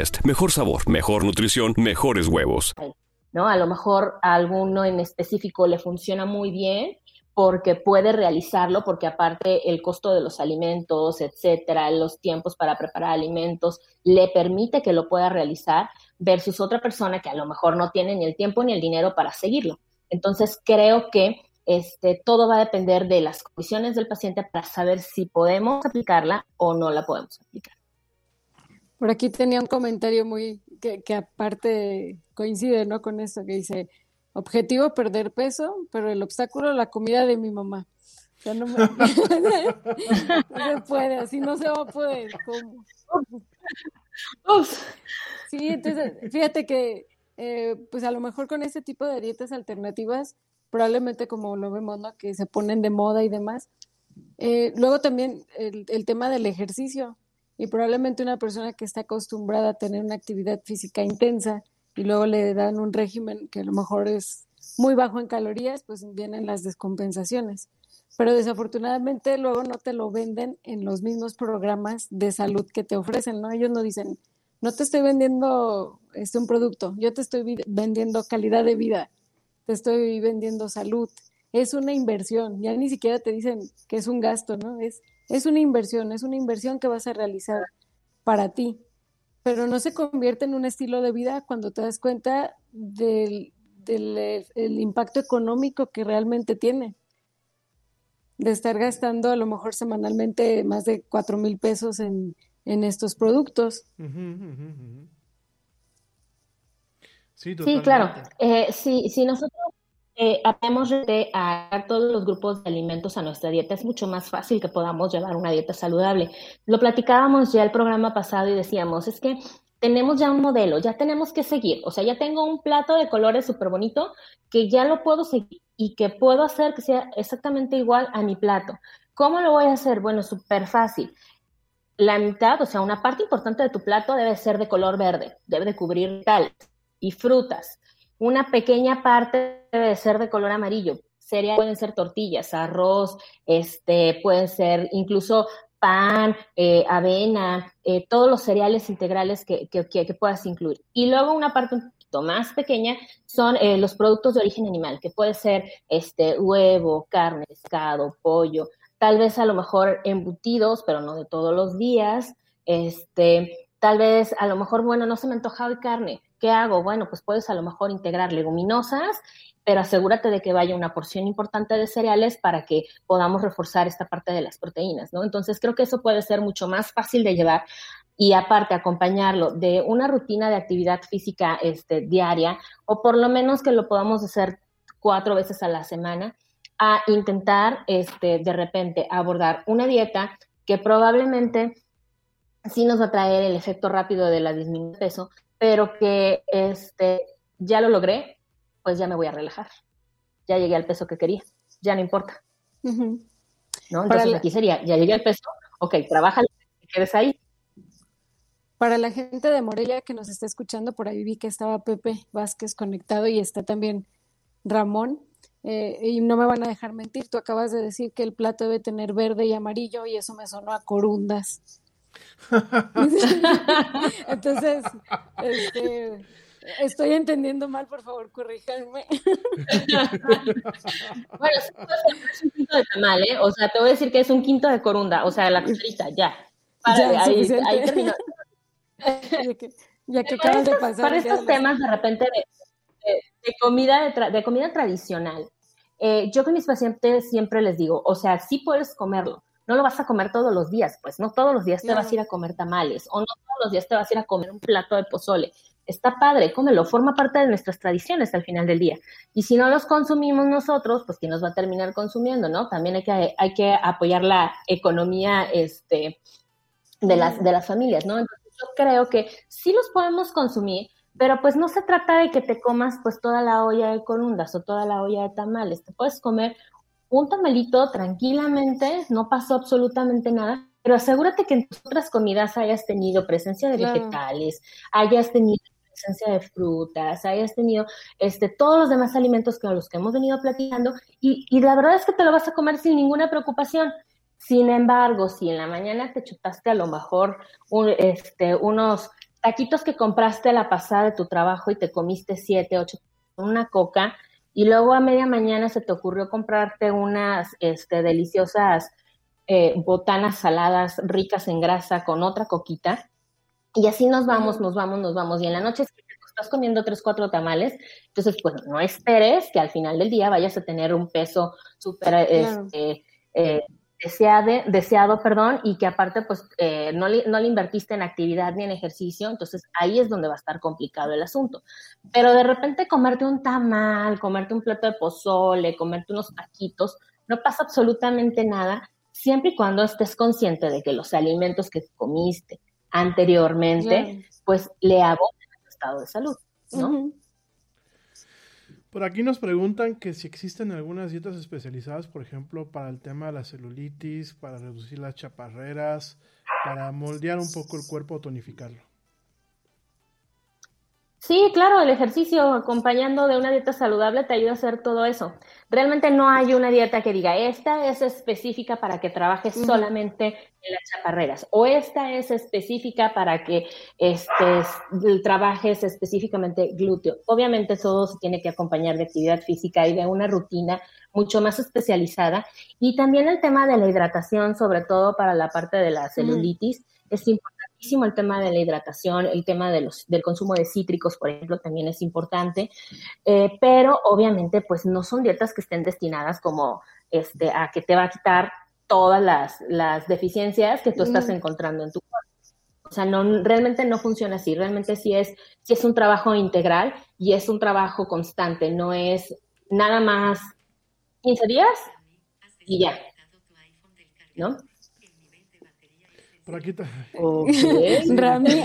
Mejor sabor, mejor nutrición, mejores huevos. ¿No? A lo mejor a alguno en específico le funciona muy bien porque puede realizarlo, porque aparte el costo de los alimentos, etcétera, los tiempos para preparar alimentos, le permite que lo pueda realizar, versus otra persona que a lo mejor no tiene ni el tiempo ni el dinero para seguirlo. Entonces, creo que este, todo va a depender de las condiciones del paciente para saber si podemos aplicarla o no la podemos aplicar. Por aquí tenía un comentario muy que, que aparte coincide ¿no? con esto que dice, objetivo perder peso, pero el obstáculo la comida de mi mamá. Sea, no, me... [LAUGHS] no se puede, así no se va a poder. ¿Cómo? Sí, entonces, fíjate que eh, pues a lo mejor con este tipo de dietas alternativas, probablemente como lo vemos, ¿no? Que se ponen de moda y demás. Eh, luego también el, el tema del ejercicio y probablemente una persona que está acostumbrada a tener una actividad física intensa y luego le dan un régimen que a lo mejor es muy bajo en calorías, pues vienen las descompensaciones. Pero desafortunadamente luego no te lo venden en los mismos programas de salud que te ofrecen, ¿no? Ellos no dicen, no te estoy vendiendo este un producto, yo te estoy vendiendo calidad de vida, te estoy vendiendo salud. Es una inversión, ya ni siquiera te dicen que es un gasto, ¿no? Es es una inversión, es una inversión que vas a realizar para ti, pero no se convierte en un estilo de vida cuando te das cuenta del, el impacto económico que realmente tiene. De estar gastando a lo mejor semanalmente más de cuatro mil pesos en, estos productos. Sí, claro. Eh, si nosotros eh, de todos los grupos de alimentos a nuestra dieta, es mucho más fácil que podamos llevar una dieta saludable. Lo platicábamos ya el programa pasado y decíamos, es que tenemos ya un modelo, ya tenemos que seguir. O sea, ya tengo un plato de colores súper bonito que ya lo puedo seguir y que puedo hacer que sea exactamente igual a mi plato. ¿Cómo lo voy a hacer? Bueno, súper fácil. La mitad, o sea, una parte importante de tu plato debe ser de color verde, debe de cubrir tal y frutas una pequeña parte debe ser de color amarillo. Cereales pueden ser tortillas, arroz, este, pueden ser incluso pan, eh, avena, eh, todos los cereales integrales que, que, puedas incluir. Y luego una parte un poquito más pequeña son eh, los productos de origen animal, que puede ser este, huevo, carne, pescado, pollo, tal vez a lo mejor embutidos, pero no de todos los días. Este, tal vez a lo mejor, bueno, no se me antoja hoy carne, ¿Qué hago? Bueno, pues puedes a lo mejor integrar leguminosas, pero asegúrate de que vaya una porción importante de cereales para que podamos reforzar esta parte de las proteínas, ¿no? Entonces creo que eso puede ser mucho más fácil de llevar y aparte acompañarlo de una rutina de actividad física este, diaria o por lo menos que lo podamos hacer cuatro veces a la semana a intentar este, de repente abordar una dieta que probablemente sí nos va a traer el efecto rápido de la disminución de peso, pero que este, ya lo logré, pues ya me voy a relajar. Ya llegué al peso que quería, ya no importa. ¿No? Entonces aquí sería, ya llegué al peso, ok, trabaja, quedes ahí. Para la gente de Morelia que nos está escuchando, por ahí vi que estaba Pepe Vázquez conectado y está también Ramón. eh, y no me van a dejar mentir, tú acabas de decir que el plato debe tener verde y amarillo y eso me sonó a corundas. [LAUGHS] Entonces, este, estoy entendiendo mal, por favor, corríjanme. [LAUGHS] bueno, es un quinto de tamal, ¿eh? O sea, te voy a decir que es un quinto de corunda, o sea, la cucharita, ya. Ya, ahí, ahí terminó. Ya que, ya que para acabas de estos, pasar. para estos temas de repente de, de- de comida de, tra- de comida tradicional, eh, yo con mis pacientes siempre les digo, o sea, sí puedes comerlo, no lo vas a comer todos los días, pues no todos los días te vas a ir a comer tamales o no todos los días te vas a ir a comer un plato de pozole. Está padre, cómelo, forma parte de nuestras tradiciones al final del día. Y si no los consumimos nosotros, pues quién nos va a terminar consumiendo, ¿no? También hay que, hay que apoyar la economía este, de, las, de las familias, ¿no? Entonces yo creo que sí los podemos consumir, pero pues no se trata de que te comas pues toda la olla de corundas o toda la olla de tamales. Te puedes comer un tamalito tranquilamente, no pasó absolutamente nada, pero asegúrate que en tus otras comidas hayas tenido presencia de Claro. vegetales, hayas tenido presencia de frutas, hayas tenido este, todos los demás alimentos que los que hemos venido platicando y, y la verdad es que te lo vas a comer sin ninguna preocupación. Sin embargo, si en la mañana te chutaste a lo mejor un- este, unos taquitos que compraste a la pasada de tu trabajo y te comiste siete, ocho, una coca, y luego a media mañana se te ocurrió comprarte unas este, deliciosas eh, botanas saladas ricas en grasa con otra coquita, y así nos vamos, nos vamos, nos vamos, y en la noche si te estás comiendo tres, cuatro tamales, entonces, pues no esperes que al final del día vayas a tener un peso súper Claro. este, eh, deseade- deseado, perdón, y que aparte pues eh, no, le, no le invertiste en actividad ni en ejercicio, entonces ahí es donde va a estar complicado el asunto. Pero de repente comerte un tamal, comerte un plato de pozole, comerte unos taquitos, no pasa absolutamente nada, siempre y cuando estés consciente de que los alimentos que comiste anteriormente, pues le abonan a tu estado de salud, ¿no? Por aquí nos preguntan que si existen algunas dietas especializadas, por ejemplo, para el tema de la celulitis, para reducir las chaparreras, para moldear un poco el cuerpo o tonificarlo. Sí, claro, el ejercicio acompañando de una dieta saludable te ayuda a hacer todo eso. Realmente no hay una dieta que diga, esta es específica para que trabajes solamente en las chaparreras, o esta es específica para que este, trabajes específicamente glúteo. Obviamente todo se tiene que acompañar de actividad física y de una rutina mucho más especializada. Y también el tema de la hidratación, sobre todo para la parte de la celulitis, es el tema de la hidratación, el tema de los, del consumo de cítricos, por ejemplo, también es importante, Eh, pero obviamente pues no son dietas que estén destinadas como este, a que te va a quitar todas las, las deficiencias que tú estás Mm. encontrando en tu cuerpo. O sea, no, realmente no funciona así, realmente sí es, sí es un trabajo integral y es un trabajo constante, no es nada más 15 días y ya, ¿no? Por aquí ta- Ok. [LAUGHS] Rami,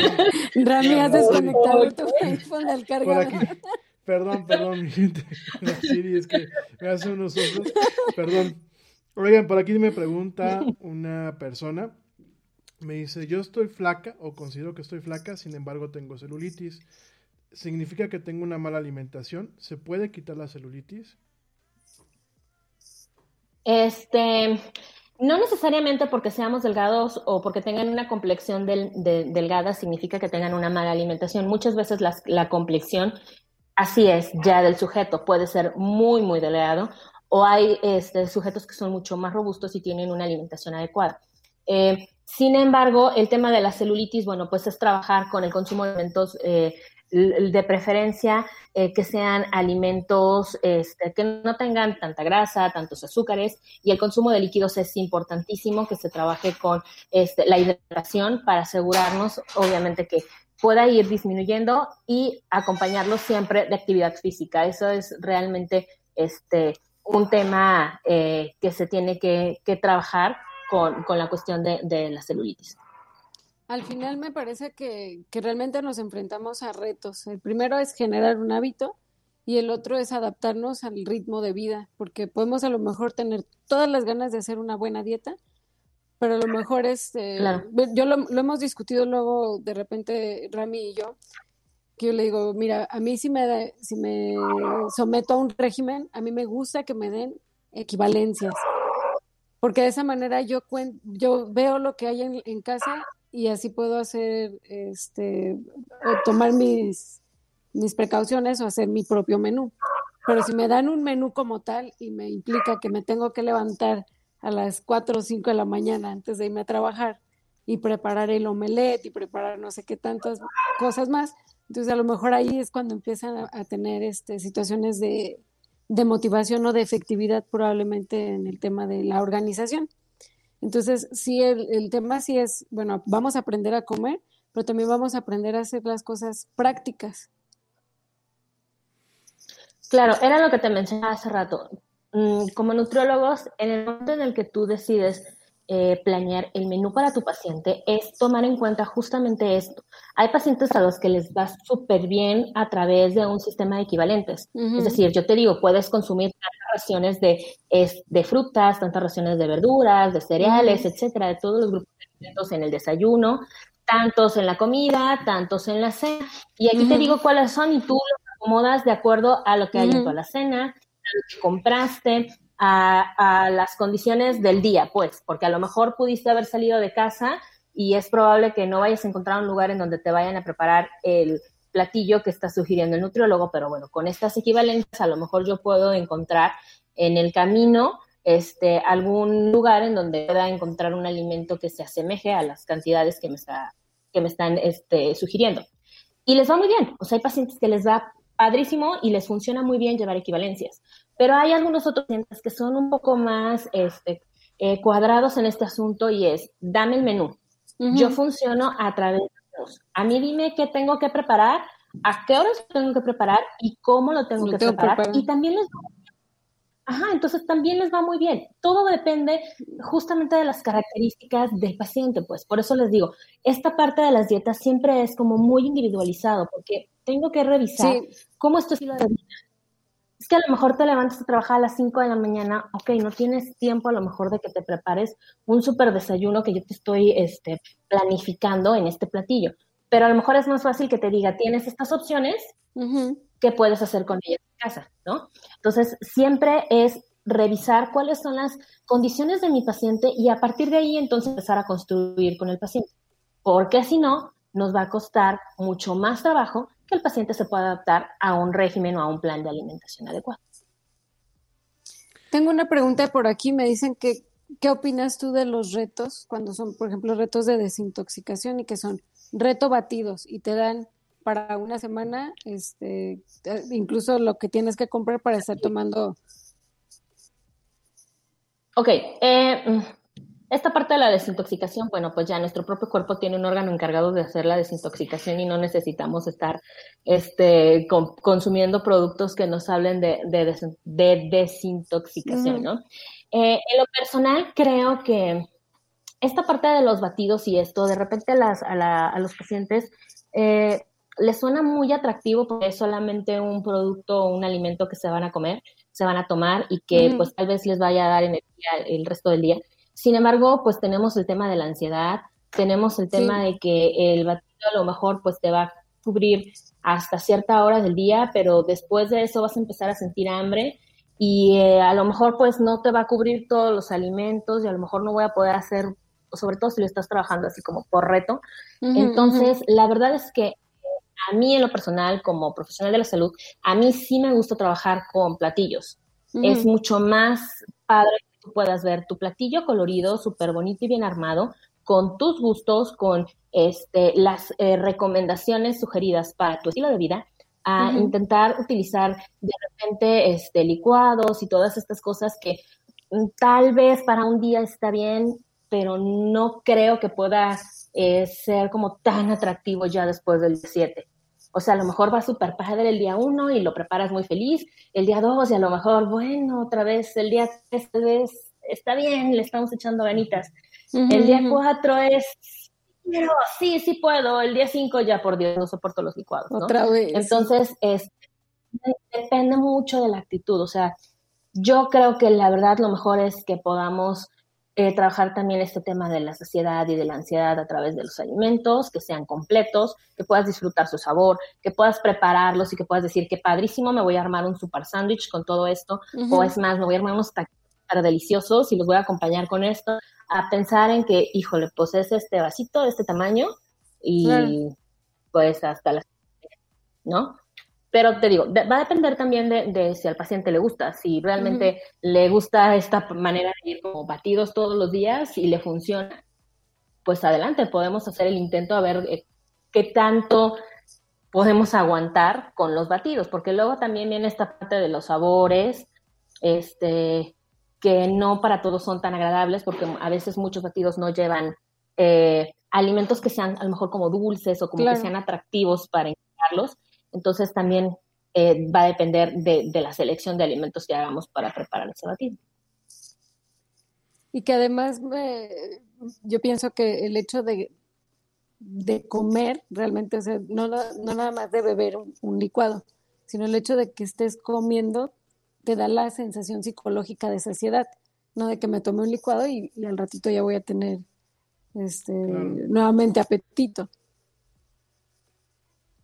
Rami, has desconectado tu iPhone del por cargador. aquí. Perdón, perdón, mi gente. [LAUGHS] La Siri es que me hace unos ojos. Perdón. Oigan, por aquí me pregunta una persona. Me dice, yo estoy flaca o considero que estoy flaca, sin embargo tengo celulitis. ¿Significa que tengo una mala alimentación? ¿Se puede quitar la celulitis? Este, no necesariamente porque seamos delgados o porque tengan una complexión del- de- delgada significa que tengan una mala alimentación. Muchas veces la complexión, así es, ya del sujeto puede ser muy, muy delgado o hay este, sujetos que son mucho más robustos y tienen una alimentación adecuada. Eh, sin embargo, el tema de la celulitis, bueno, pues es trabajar con el consumo de alimentos eh, de preferencia eh, que sean alimentos este, que no tengan tanta grasa, tantos azúcares, y el consumo de líquidos es importantísimo que se trabaje con este, la hidratación para asegurarnos, obviamente, que pueda ir disminuyendo y acompañarlo siempre de actividad física. Eso es realmente este, un tema eh, que se tiene que, que trabajar con, con la cuestión de, de la celulitis. Al final me parece que, que realmente nos enfrentamos a retos. El primero es generar un hábito y el otro es adaptarnos al ritmo de vida, porque podemos a lo mejor tener todas las ganas de hacer una buena dieta, pero a lo mejor es, eh, Claro. yo lo, lo hemos discutido luego de repente Rami y yo, que yo le digo, mira, a mí si me, si me someto a un régimen, a mí me gusta que me den equivalencias, porque de esa manera yo, yo veo lo que hay en, en casa y así puedo hacer, este, tomar mis, mis precauciones o hacer mi propio menú. Pero si me dan un menú como tal y me implica que me tengo que levantar a las 4 o 5 de la mañana antes de irme a trabajar y preparar el omelette y preparar no sé qué tantas cosas más, entonces a lo mejor ahí es cuando empiezan a, tener este, situaciones de, de motivación o de efectividad probablemente en el tema de la organización. Entonces, sí, el, el, tema sí es, bueno, vamos a aprender a comer, pero también vamos a aprender a hacer las cosas prácticas. Claro, era lo que te mencionaba hace rato. Mm, como nutriólogos, en el momento en el que tú decides eh, planear el menú para tu paciente, es tomar en cuenta justamente esto. Hay pacientes a los que les va súper bien a través de un sistema de equivalentes. Es decir, yo te digo, puedes consumir tantas raciones de, de frutas, tantas raciones de verduras, de cereales, etcétera, de todos los grupos de alimentos en el desayuno, tantos en la comida, tantos en la cena. Y aquí te digo cuáles son y tú los acomodas de acuerdo a lo que hay en tu cena, a lo que compraste, a, las condiciones del día, pues, porque a lo mejor pudiste haber salido de casa y es probable que no vayas a encontrar un lugar en donde te vayan a preparar el platillo que está sugiriendo el nutriólogo, pero bueno, con estas equivalencias a lo mejor yo puedo encontrar en el camino este, algún lugar en donde pueda encontrar un alimento que se asemeje a las cantidades que me, está, que me están este, sugiriendo. Y les va muy bien, o sea, hay pacientes que les va padrísimo y les funciona muy bien llevar equivalencias. Pero hay algunos otros que son un poco más este, eh, cuadrados en este asunto y es, dame el menú. Yo funciono a través de los A mí dime qué tengo que preparar, a qué horas tengo que preparar y cómo lo tengo que preparar. Y también les Ajá, entonces también les va muy bien. Todo depende justamente de las características del paciente, pues. Por eso les digo, esta parte de las dietas siempre es como muy individualizado, porque tengo que revisar cómo es tu estilo de vida. Es que a lo mejor te levantas a trabajar a las 5 de la mañana, ok, no tienes tiempo a lo mejor de que te prepares un súper desayuno que yo te estoy este, planificando en este platillo. Pero a lo mejor es más fácil que te diga, tienes estas opciones, qué puedes hacer con ellas en casa, ¿no? Entonces, siempre es revisar cuáles son las condiciones de mi paciente y a partir de ahí entonces empezar a construir con el paciente. Porque si no, nos va a costar mucho más trabajo que el paciente se pueda adaptar a un régimen o a un plan de alimentación adecuado. Tengo una pregunta por aquí. Me dicen que, ¿qué opinas tú de los retos cuando son, por ejemplo, retos de desintoxicación y que son reto batidos y te dan para una semana, este, incluso lo que tienes que comprar para estar tomando. Ok, eh, esta parte de la desintoxicación, bueno, pues ya nuestro propio cuerpo tiene un órgano encargado de hacer la desintoxicación y no necesitamos estar este, consumiendo productos que nos hablen de, de, desintoxicación, ¿no? Eh, en lo personal, creo que esta parte de los batidos y esto, de repente a, las, a, los pacientes eh, les suena muy atractivo porque es solamente un producto o un alimento que se van a comer, se van a tomar y que pues tal vez les vaya a dar energía el resto del día. Sin embargo, pues tenemos el tema de la ansiedad, tenemos el tema de que el batido a lo mejor pues te va a cubrir hasta cierta hora del día, pero después de eso vas a empezar a sentir hambre y eh, a lo mejor pues no te va a cubrir todos los alimentos y a lo mejor no voy a poder hacer, sobre todo si lo estás trabajando así como por reto. Entonces, la verdad es que a mí en lo personal, como profesional de la salud, a mí sí me gusta trabajar con platillos. Es mucho más padre tú puedas ver tu platillo colorido, súper bonito y bien armado, con tus gustos, con este, las eh, recomendaciones sugeridas para tu estilo de vida, a intentar utilizar de repente este, licuados y todas estas cosas que mm, tal vez para un día está bien, pero no creo que pueda eh, ser como tan atractivo ya después del 7. O sea, a lo mejor va súper padre el día 1 y lo preparas muy feliz, el día 2 y a lo mejor, bueno, otra vez el día 3 vez está bien, le estamos echando ganitas. el día 4 es, pero sí, sí puedo, el día 5 ya por Dios no soporto los licuados. ¿no? Otra vez. Entonces, es, depende mucho de la actitud, o sea, yo creo que la verdad lo mejor es que podamos eh, trabajar también este tema de la saciedad y de la ansiedad a través de los alimentos, que sean completos, que puedas disfrutar su sabor, que puedas prepararlos y que puedas decir que padrísimo, me voy a armar un super sándwich con todo esto, o es más, me voy a armar unos taquitos deliciosos y los voy a acompañar con esto, a pensar en que, híjole, pues es este vasito de este tamaño y pues hasta la... ¿no? Pero te digo, va a depender también de, si al paciente le gusta, si realmente le gusta esta manera de ir como batidos todos los días y le funciona, pues adelante, podemos hacer el intento a ver eh, qué tanto podemos aguantar con los batidos, porque luego también viene esta parte de los sabores, este, que no para todos son tan agradables, porque a veces muchos batidos no llevan eh, alimentos que sean a lo mejor como dulces o como que sean atractivos para integrarlos. Entonces también eh, va a depender de, la selección de alimentos que hagamos para preparar ese batido. Y que además yo pienso que el hecho de, de comer realmente, o sea, no, no nada más de beber un, licuado, sino el hecho de que estés comiendo te da la sensación psicológica de saciedad, no de que me tome un licuado y, al ratito ya voy a tener este, nuevamente apetito.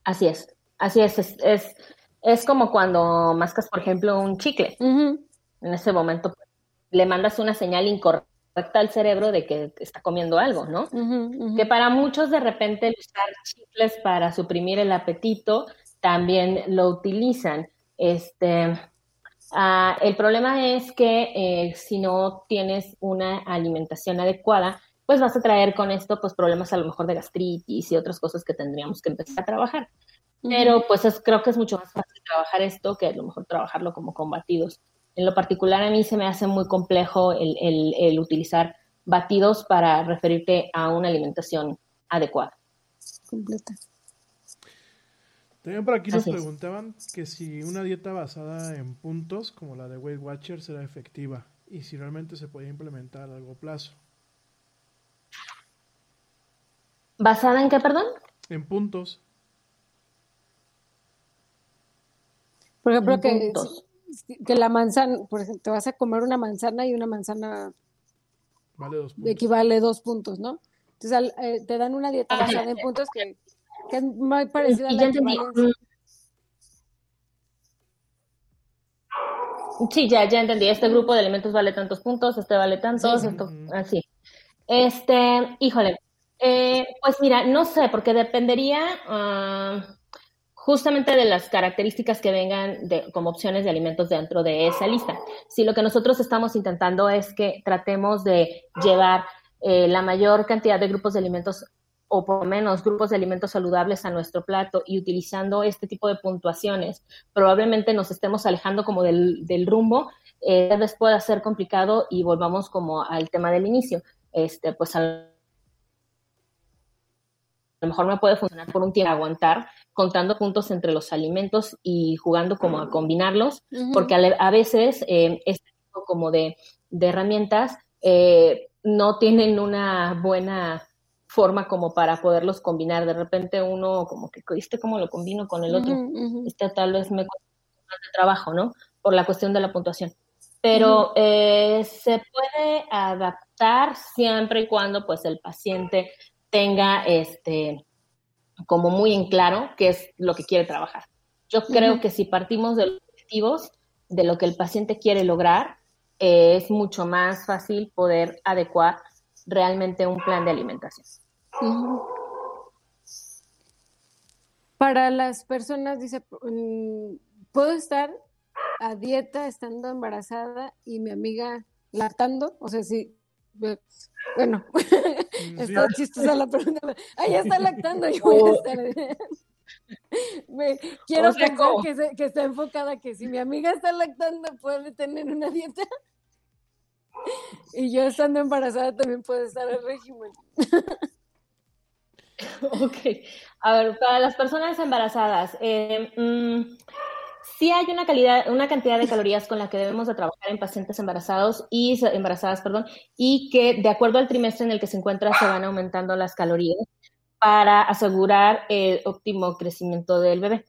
Así es. Así es, es, es, como cuando mascas, por ejemplo, un chicle. En ese momento pues, le mandas una señal incorrecta al cerebro de que está comiendo algo, ¿no? Que para muchos de repente usar chicles para suprimir el apetito también lo utilizan. Este, ah, el problema es que eh, si no tienes una alimentación adecuada, pues vas a traer con esto pues problemas a lo mejor de gastritis y otras cosas que tendríamos que empezar a trabajar. Pero pues creo que es mucho más fácil trabajar esto que a lo mejor trabajarlo como combatidos. En lo particular a mí se me hace muy complejo el, el, utilizar batidos para referirte a una alimentación adecuada. Completa. También por aquí nos preguntaban que si una dieta basada en puntos, como la de Weight Watchers, será efectiva y si realmente se puede implementar a largo plazo. ¿Basada en qué, perdón? En puntos. Por ejemplo, que, que la manzana, por ejemplo, te vas a comer una manzana y una manzana equivale dos puntos, ¿no? Entonces eh, te dan una dieta ah, basada en puntos que, es muy parecida a la mm. Sí, ya, ya entendí. Este grupo de elementos vale tantos puntos, este vale tantos, esto, así. Este, híjole, eh, pues mira, no sé, porque dependería, uh, justamente de las características que vengan de, como opciones de alimentos dentro de esa lista. Si lo que nosotros estamos intentando es que tratemos de llevar eh, la mayor cantidad de grupos de alimentos o por menos grupos de alimentos saludables a nuestro plato y utilizando este tipo de puntuaciones, probablemente nos estemos alejando como del, rumbo, eh, tal vez pueda ser complicado y volvamos como al tema del inicio. Este, pues a lo mejor me puede funcionar por un tiempo aguantar, contando puntos entre los alimentos y jugando como a combinarlos, porque a, veces eh, este tipo como de, herramientas eh, no tienen una buena forma como para poderlos combinar. De repente uno como que, ¿viste cómo lo combino con el otro? Este tal vez me cuesta más de trabajo, ¿no? Por la cuestión de la puntuación. Pero eh, se puede adaptar siempre y cuando pues el paciente tenga este como muy en claro qué es lo que quiere trabajar. Yo creo que si partimos de los objetivos, de lo que el paciente quiere lograr, eh, es mucho más fácil poder adecuar realmente un plan de alimentación. Para las personas, dice, mm, ¿puedo estar a dieta estando embarazada y mi amiga lactando? O sea, si bueno, [LAUGHS] mm, está chistosa la pregunta. Ah, ya está lactando, [LAUGHS] yo voy a oh. estar. [LAUGHS] quiero pensar que, que, está enfocada que si mi amiga está lactando puede tener una dieta y yo estando embarazada también puedo estar al régimen. ok, a ver, para las personas embarazadas, eh, mm, sí hay una cantidad de calorías con la que debemos de trabajar en pacientes embarazados y embarazadas, perdón, y que de acuerdo al trimestre en el que se encuentra se van aumentando las calorías para asegurar el óptimo crecimiento del bebé.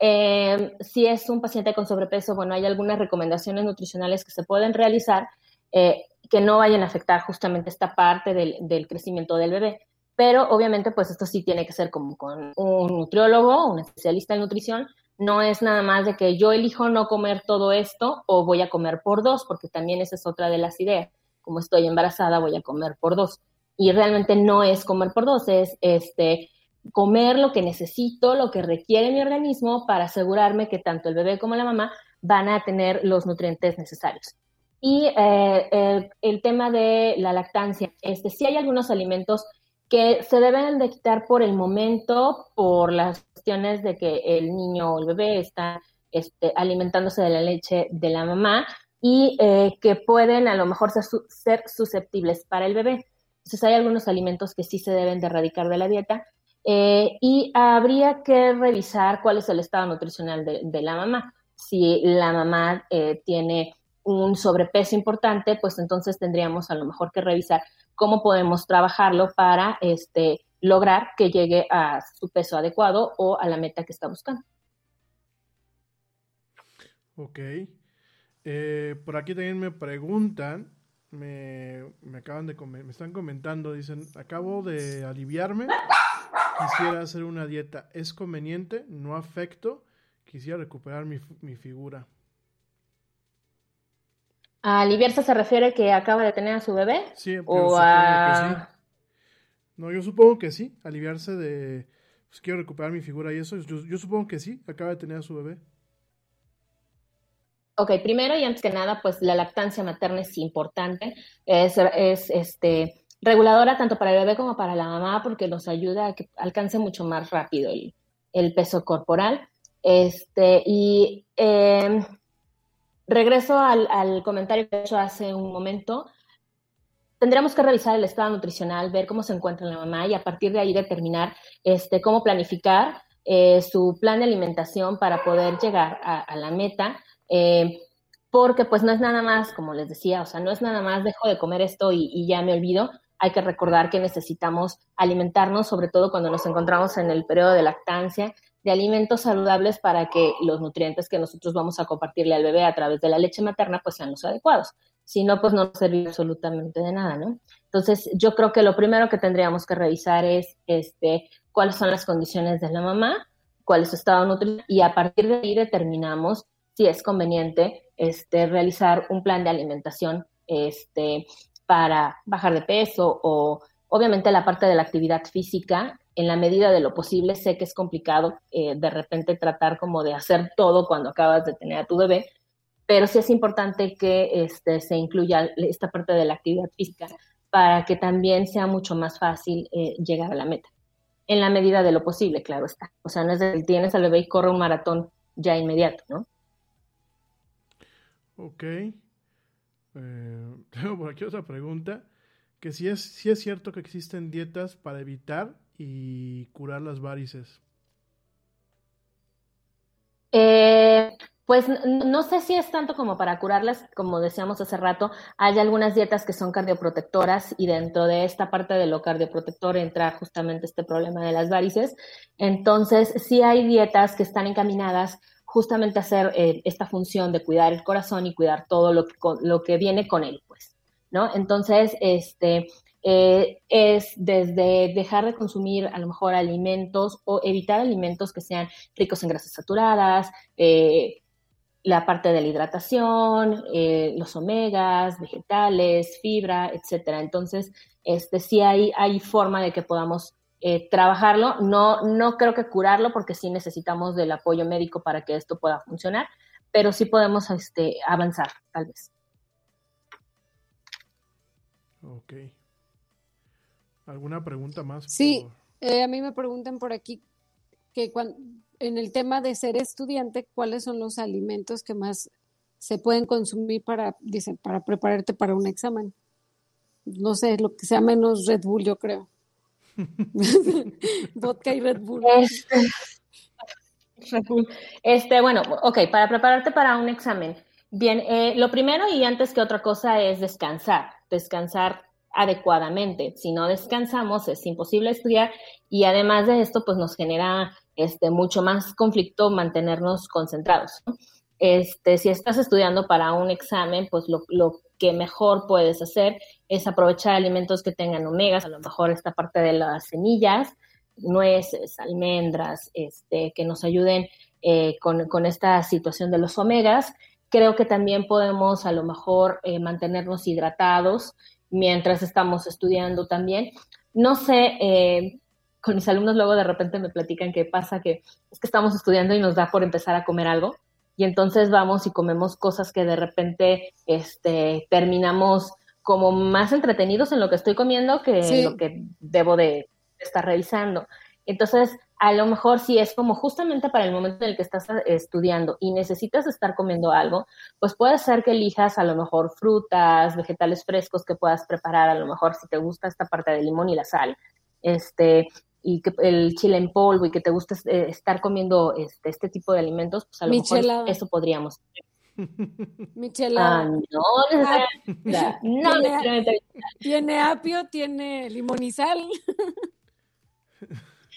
Eh, si es un paciente con sobrepeso, bueno, hay algunas recomendaciones nutricionales que se pueden realizar, eh, que no vayan a afectar justamente esta parte del, del crecimiento del bebé. Pero obviamente, pues esto sí tiene que ser como con un nutriólogo, un especialista en nutrición. No es nada más de que yo elijo no comer todo esto o voy a comer por dos, porque también esa es otra de las ideas. Como estoy embarazada, voy a comer por dos. Y realmente no es comer por dos, es este, comer lo que necesito, lo que requiere mi organismo para asegurarme que tanto el bebé como la mamá van a tener los nutrientes necesarios. Y eh, el, tema de la lactancia, este, sí hay algunos alimentos que se deben de quitar por el momento por las cuestiones de que el niño o el bebé está este, alimentándose de la leche de la mamá y eh, que pueden a lo mejor ser, susceptibles para el bebé. Entonces hay algunos alimentos que sí se deben de erradicar de la dieta eh, y habría que revisar cuál es el estado nutricional de, de la mamá. Si la mamá eh, tiene un sobrepeso importante, pues entonces tendríamos a lo mejor que revisar cómo podemos trabajarlo para este, lograr que llegue a su peso adecuado o a la meta que está buscando. Ok. Eh, por aquí también me preguntan, me, me acaban de me están comentando, dicen, acabo de aliviarme, quisiera hacer una dieta, ¿es conveniente? ¿No afecto? Quisiera recuperar mi, mi figura. ¿A aliviarse se refiere que acaba de tener a su bebé? Sí, o a... sí. No, yo supongo que sí, aliviarse de... Pues quiero recuperar mi figura y eso, yo, supongo que sí, acaba de tener a su bebé. Ok, primero y antes que nada, pues la lactancia materna es importante, es, es este, reguladora tanto para el bebé como para la mamá porque nos ayuda a que alcance mucho más rápido el, peso corporal. Este, y eh, regreso al, al, comentario que he hecho hace un momento. Tendremos que revisar el estado nutricional, ver cómo se encuentra la mamá y a partir de ahí determinar este, cómo planificar eh, su plan de alimentación para poder llegar a, la meta. Eh, porque pues no es nada más, como les decía, o sea, no es nada más dejo de comer esto y, y ya me olvido. Hay que recordar que necesitamos alimentarnos, sobre todo cuando nos encontramos en el periodo de lactancia, de alimentos saludables para que los nutrientes que nosotros vamos a compartirle al bebé a través de la leche materna pues sean los adecuados. Si no, pues no sirve absolutamente de nada, ¿no? Entonces, yo creo que lo primero que tendríamos que revisar es este, cuáles son las condiciones de la mamá, cuál es su estado nutricional y a partir de ahí determinamos si es conveniente este, realizar un plan de alimentación este, para bajar de peso o obviamente la parte de la actividad física en la medida de lo posible. Sé que es complicado eh, de repente tratar como de hacer todo cuando acabas de tener a tu bebé, pero sí es importante que este, se incluya esta parte de la actividad física para que también sea mucho más fácil eh, llegar a la meta. En la medida de lo posible, claro está. O sea, no es de tienes al bebé y corre un maratón ya inmediato, ¿no? Ok. Eh, [LAUGHS] tengo por aquí otra pregunta. Que si es, si es cierto que existen dietas para evitar y curar las varices? Eh, pues no sé si es tanto como para curarlas, como decíamos hace rato, hay algunas dietas que son cardioprotectoras y dentro de esta parte de lo cardioprotector entra justamente este problema de las varices. Entonces, sí hay dietas que están encaminadas justamente a hacer eh, esta función de cuidar el corazón y cuidar todo lo que, lo que viene con él, pues, ¿no? Entonces, este, eh, es desde dejar de consumir a lo mejor alimentos o evitar alimentos que sean ricos en grasas saturadas, eh, la parte de la hidratación, eh, los omegas, vegetales, fibra, etcétera. Entonces, este sí hay, hay forma de que podamos eh, trabajarlo. No, no creo que curarlo, porque sí necesitamos del apoyo médico para que esto pueda funcionar, pero sí podemos este, avanzar, tal vez. Ok. ¿Alguna pregunta más? Sí, por... eh, a mí me preguntan por aquí que cuando, en el tema de ser estudiante, ¿cuáles son los alimentos que más se pueden consumir para, dicen, para prepararte para un examen? No sé, lo que sea menos Red Bull, yo creo. [LAUGHS] Vodka y Red Bull. Este, este, bueno, ok, para prepararte para un examen. Bien, eh, lo primero y antes que otra cosa es descansar, descansar adecuadamente. Si no descansamos, es imposible estudiar y además de esto, pues nos genera este, mucho más conflicto mantenernos concentrados. Este, si estás estudiando para un examen, pues lo, lo, que mejor puedes hacer es aprovechar alimentos que tengan omegas, a lo mejor esta parte de las semillas, nueces, almendras, este, que nos ayuden eh, con, esta situación de los omegas. Creo que también podemos a lo mejor eh, mantenernos hidratados mientras estamos estudiando también. No sé, eh, con mis alumnos luego de repente me platican que pasa que es que estamos estudiando y nos da por empezar a comer algo y entonces vamos y comemos cosas que de repente este, terminamos como más entretenidos en lo que estoy comiendo que en lo que debo de estar revisando. Entonces, a lo mejor si es como justamente para el momento en el que estás estudiando y necesitas estar comiendo algo, pues puede ser que elijas a lo mejor frutas, vegetales frescos que puedas preparar, a lo mejor si te gusta esta parte del limón y la sal, este, y que el chile en polvo y que te gusta eh, estar comiendo este, este tipo de alimentos, pues a lo mejor eso podríamos. [LAUGHS] Michelada. Ah, no, no, Tiene apio, tiene limón y sal.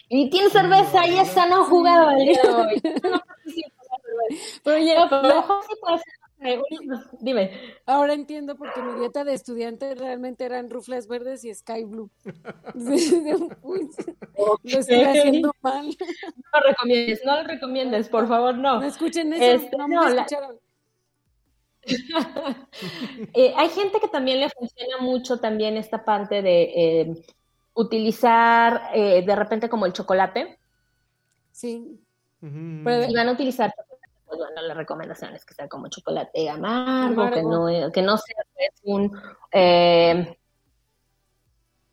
Y tiene cerveza y esa no jugaba. [LAUGHS] Pero sí puede ser [LAUGHS] [LAUGHS] Dime. Ahora entiendo porque mi dieta de estudiante realmente eran rufles verdes y sky blue. [LAUGHS] lo estoy haciendo mal. No lo recomiendes, no lo recomiendes, por favor, no. No escuchen eso, Este, no me no, la- escucharon. Eh, hay gente que también le funciona mucho también esta parte de eh, utilizar eh, de repente como el chocolate. Sí. Pero- Si van a utilizar chocolate, pues bueno, la recomendación es que sea como chocolate amargo, Amargo. Que, no, que no sea pues, un eh,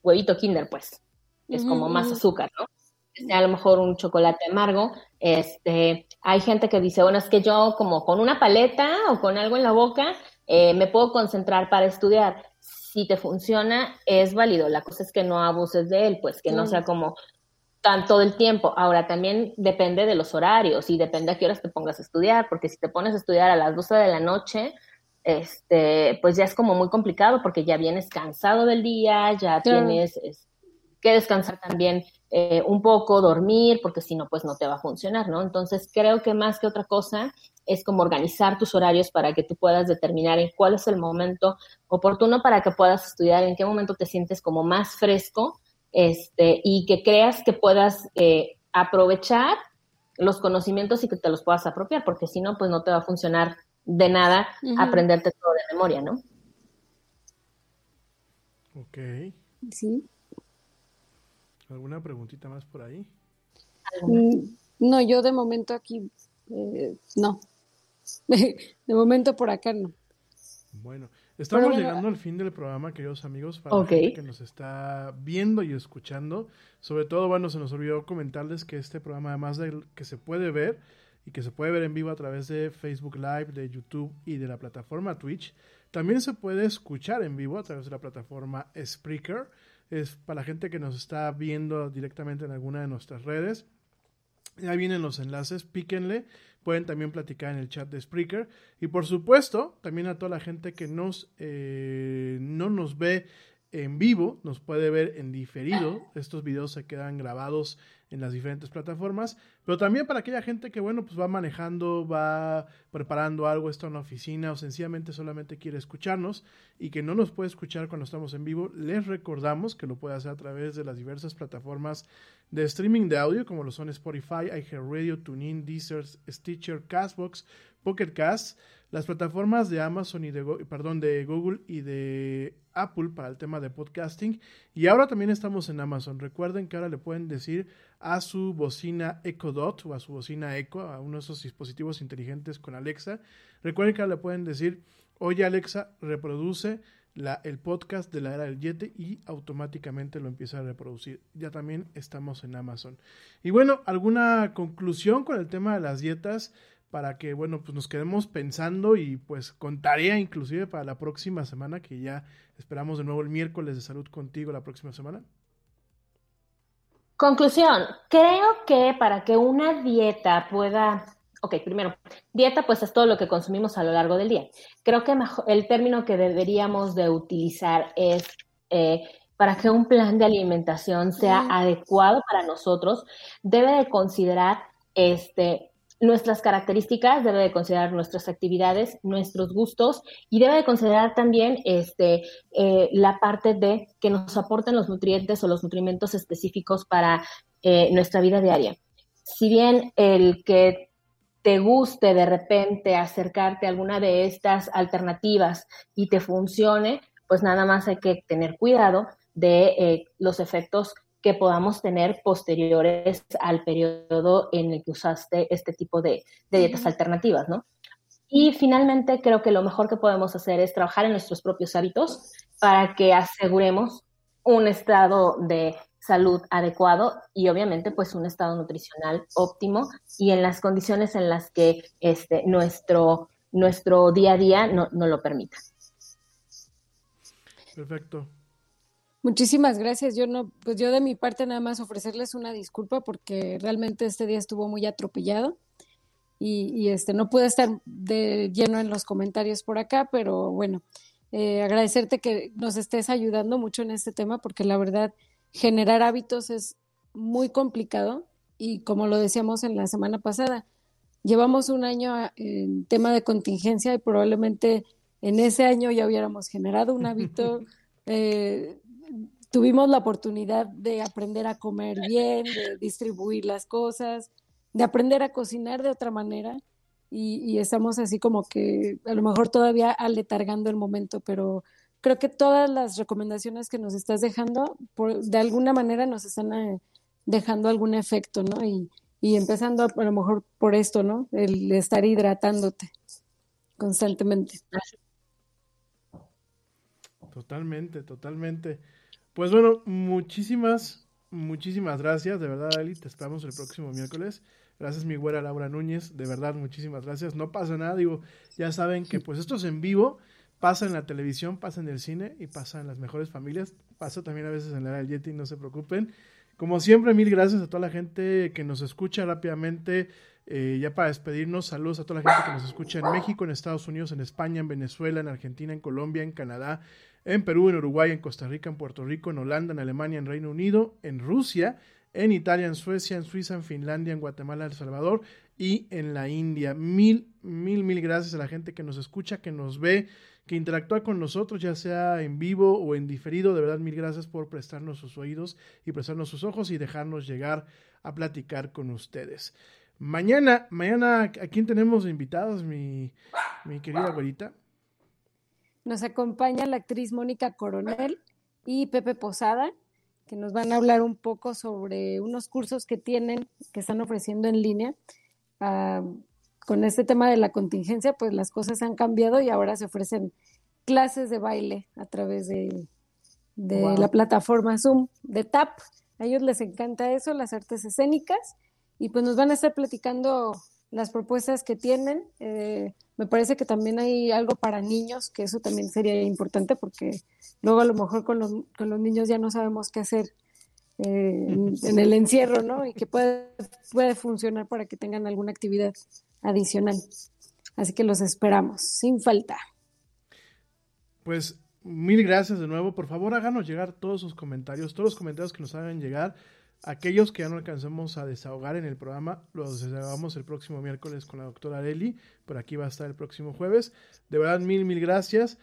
huevito kinder, pues. Es como más azúcar, ¿no? Que sea a lo mejor un chocolate amargo. Este, hay gente que dice, bueno, es que yo como con una paleta o con algo en la boca eh, me puedo concentrar para estudiar. Si te funciona, es válido. La cosa es que no abuses de él, pues que no sea como tanto del tiempo. Ahora también depende de los horarios y depende a qué horas te pongas a estudiar, porque si te pones a estudiar a las 12 de la noche, este, pues ya es como muy complicado porque ya vienes cansado del día, ya tienes es, que descansar también eh, un poco, dormir, porque si no, pues no te va a funcionar, ¿no? Entonces creo que más que otra cosa es como organizar tus horarios para que tú puedas determinar en cuál es el momento oportuno para que puedas estudiar, en qué momento te sientes como más fresco este, y que creas que puedas eh, aprovechar los conocimientos y que te los puedas apropiar, porque si no, pues no te va a funcionar de nada aprenderte todo de memoria, ¿no? Ok. Sí. ¿Alguna preguntita más por ahí? Mm, No, yo de momento aquí, eh, no. [LAUGHS] De momento por acá no. Bueno, estamos bueno, llegando al fin del programa, queridos amigos, para la gente que nos está viendo y escuchando. Sobre todo, bueno, se nos olvidó comentarles que este programa, además de que se puede ver y que se puede ver en vivo a través de Facebook Live, de YouTube y de la plataforma Twitch, también se puede escuchar en vivo a través de la plataforma Spreaker. Es para la gente que nos está viendo directamente en alguna de nuestras redes. Ya vienen los enlaces, píquenle. Pueden también platicar en el chat de Spreaker. Y por supuesto, también a toda la gente que nos, eh, no nos ve en vivo, nos puede ver en diferido. [LAUGHS] Estos videos se quedan grabados en las diferentes plataformas. Pero también para aquella gente que, bueno, pues va manejando, va preparando algo, está en una oficina o sencillamente solamente quiere escucharnos y que no nos puede escuchar cuando estamos en vivo, les recordamos que lo puede hacer a través de las diversas plataformas de streaming de audio como lo son Spotify, iHeartRadio, TuneIn, Deezer, Stitcher, Castbox, Pocket Cast, las plataformas de Amazon y de, perdón, de Google y de Apple para el tema de podcasting. Y ahora también estamos en Amazon. Recuerden que ahora le pueden decir a su bocina Echo Dot o a su bocina Echo, a uno de esos dispositivos inteligentes con Alexa. Recuerden que ahora le pueden decir, oye Alexa, reproduce la, el podcast de la era del Yeti y automáticamente lo empieza a reproducir. Ya también estamos en Amazon. Y bueno, ¿alguna conclusión con el tema de las dietas? Para que, bueno, pues nos quedemos pensando y pues con tarea inclusive para la próxima semana, que ya esperamos de nuevo el miércoles de salud contigo la próxima semana. Conclusión, creo que para que una dieta pueda, ok, primero, dieta pues es todo lo que consumimos a lo largo del día. Creo que el término que deberíamos de utilizar es eh, para que un plan de alimentación sea adecuado para nosotros, debe de considerar este, nuestras características, debe de considerar nuestras actividades, nuestros gustos y debe de considerar también este, eh, la parte de que nos aporten los nutrientes o los nutrimentos específicos para eh, nuestra vida diaria. Si bien el que te guste de repente acercarte a alguna de estas alternativas y te funcione, pues nada más hay que tener cuidado de eh, los efectos que podamos tener posteriores al periodo en el que usaste este tipo de, dietas alternativas, ¿no? Y finalmente creo que lo mejor que podemos hacer es trabajar en nuestros propios hábitos para que aseguremos un estado de salud adecuado y obviamente pues un estado nutricional óptimo y en las condiciones en las que este, nuestro, nuestro día a día no, no lo permita. Perfecto. Muchísimas gracias. Yo no, pues yo de mi parte nada más ofrecerles una disculpa porque realmente este día estuvo muy atropellado y, este no pude estar de lleno en los comentarios por acá, pero bueno, eh, agradecerte que nos estés ayudando mucho en este tema porque la verdad generar hábitos es muy complicado y como lo decíamos en la semana pasada, llevamos un año en tema de contingencia y probablemente en ese año ya hubiéramos generado un [LAUGHS] hábito. Eh, tuvimos la oportunidad de aprender a comer bien, de distribuir las cosas, de aprender a cocinar de otra manera y, estamos así como que a lo mejor todavía aletargando el momento, pero creo que todas las recomendaciones que nos estás dejando, por, de alguna manera nos están eh, dejando algún efecto, ¿no? Y, y empezando a, a, lo mejor por esto, ¿no? El estar hidratándote constantemente. Totalmente, totalmente. Pues bueno, muchísimas, muchísimas gracias. De verdad, Ali, te esperamos el próximo miércoles. Gracias, mi güera Laura Núñez. De verdad, muchísimas gracias. No pasa nada, digo, ya saben que pues esto es en vivo. Pasa en la televisión, pasa en el cine y pasa en las mejores familias. Pasa también a veces en la era del Yeti, no se preocupen. Como siempre, mil gracias a toda la gente que nos escucha rápidamente. Eh, ya para despedirnos, saludos a toda la gente que nos escucha en México, en Estados Unidos, en España, en Venezuela, en Argentina, en Colombia, en Canadá, en Perú, en Uruguay, en Costa Rica, en Puerto Rico, en Holanda, en Alemania, en Reino Unido, en Rusia, en Italia, en Suecia, en Suiza, en Finlandia, en Guatemala, El Salvador y en la India. Mil, mil, mil gracias a la gente que nos escucha, que nos ve, que interactúa con nosotros, ya sea en vivo o en diferido. De verdad, mil gracias por prestarnos sus oídos y prestarnos sus ojos y dejarnos llegar a platicar con ustedes. Mañana, mañana, ¿a quién tenemos invitados, mi, mi querida güerita? Nos acompaña la actriz Mónica Coronel y Pepe Posada, que nos van a hablar un poco sobre unos cursos que tienen, que están ofreciendo en línea. Ah, con este tema de la contingencia, pues las cosas han cambiado y ahora se ofrecen clases de baile a través de, la plataforma Zoom de TAP. A ellos les encanta eso, las artes escénicas, y pues nos van a estar platicando las propuestas que tienen. Eh, me parece que también hay algo para niños, que eso también sería importante porque luego a lo mejor con los, con los niños ya no sabemos qué hacer eh, en, el encierro, ¿no? Y que puede, puede funcionar para que tengan alguna actividad adicional. Así que los esperamos, sin falta. Pues mil gracias de nuevo. Por favor, háganos llegar todos sus comentarios, todos los comentarios que nos hagan llegar Aquellos que ya no alcanzamos a desahogar en el programa, los desahogamos el próximo miércoles con la doctora Areli. Por aquí va a estar el próximo jueves. De verdad, mil, mil gracias.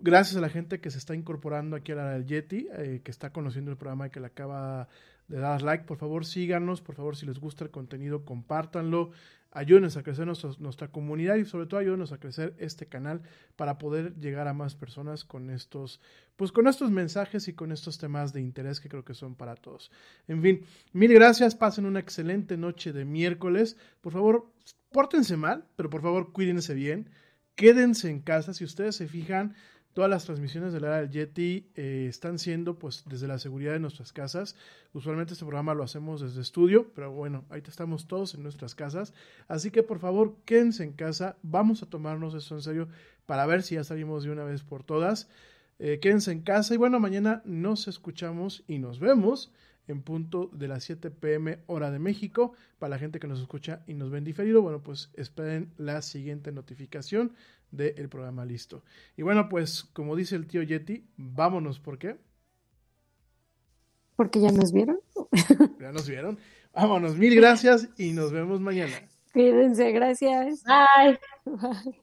Gracias a la gente que se está incorporando aquí a la del Yeti, eh, que está conociendo el programa y que le acaba de dar like. Por favor, síganos. Por favor, si les gusta el contenido, compártanlo ayúdenos a crecer nuestra comunidad y sobre todo ayúdenos a crecer este canal para poder llegar a más personas con estos, pues con estos mensajes y con estos temas de interés que creo que son para todos. En fin, mil gracias, pasen una excelente noche de miércoles. Por favor, pórtense mal, pero por favor cuídense bien. Quédense en casa, si ustedes se fijan, Todas las transmisiones de la era del Yeti eh, están siendo pues desde la seguridad de nuestras casas. Usualmente este programa lo hacemos desde estudio, pero bueno, ahí estamos todos en nuestras casas. Así que por favor quédense en casa, vamos a tomarnos esto en serio para ver si ya salimos de una vez por todas. Eh, quédense en casa y bueno, mañana nos escuchamos y nos vemos en punto de las 7 pm hora de México. Para la gente que nos escucha y nos ven diferido, bueno, pues esperen la siguiente notificación del programa listo. Y bueno, pues como dice el tío Yeti, vámonos, ¿por qué? Porque ya nos vieron. [LAUGHS] ya nos vieron. Vámonos, mil gracias y nos vemos mañana. Cuídense, gracias. Bye. Bye.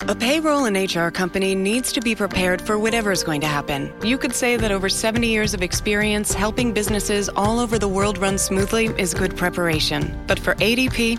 A payroll and HR company needs to be prepared for whatever is going to happen. You could say that over 70 years of experience helping businesses all over the world run smoothly is good preparation. But for ADP,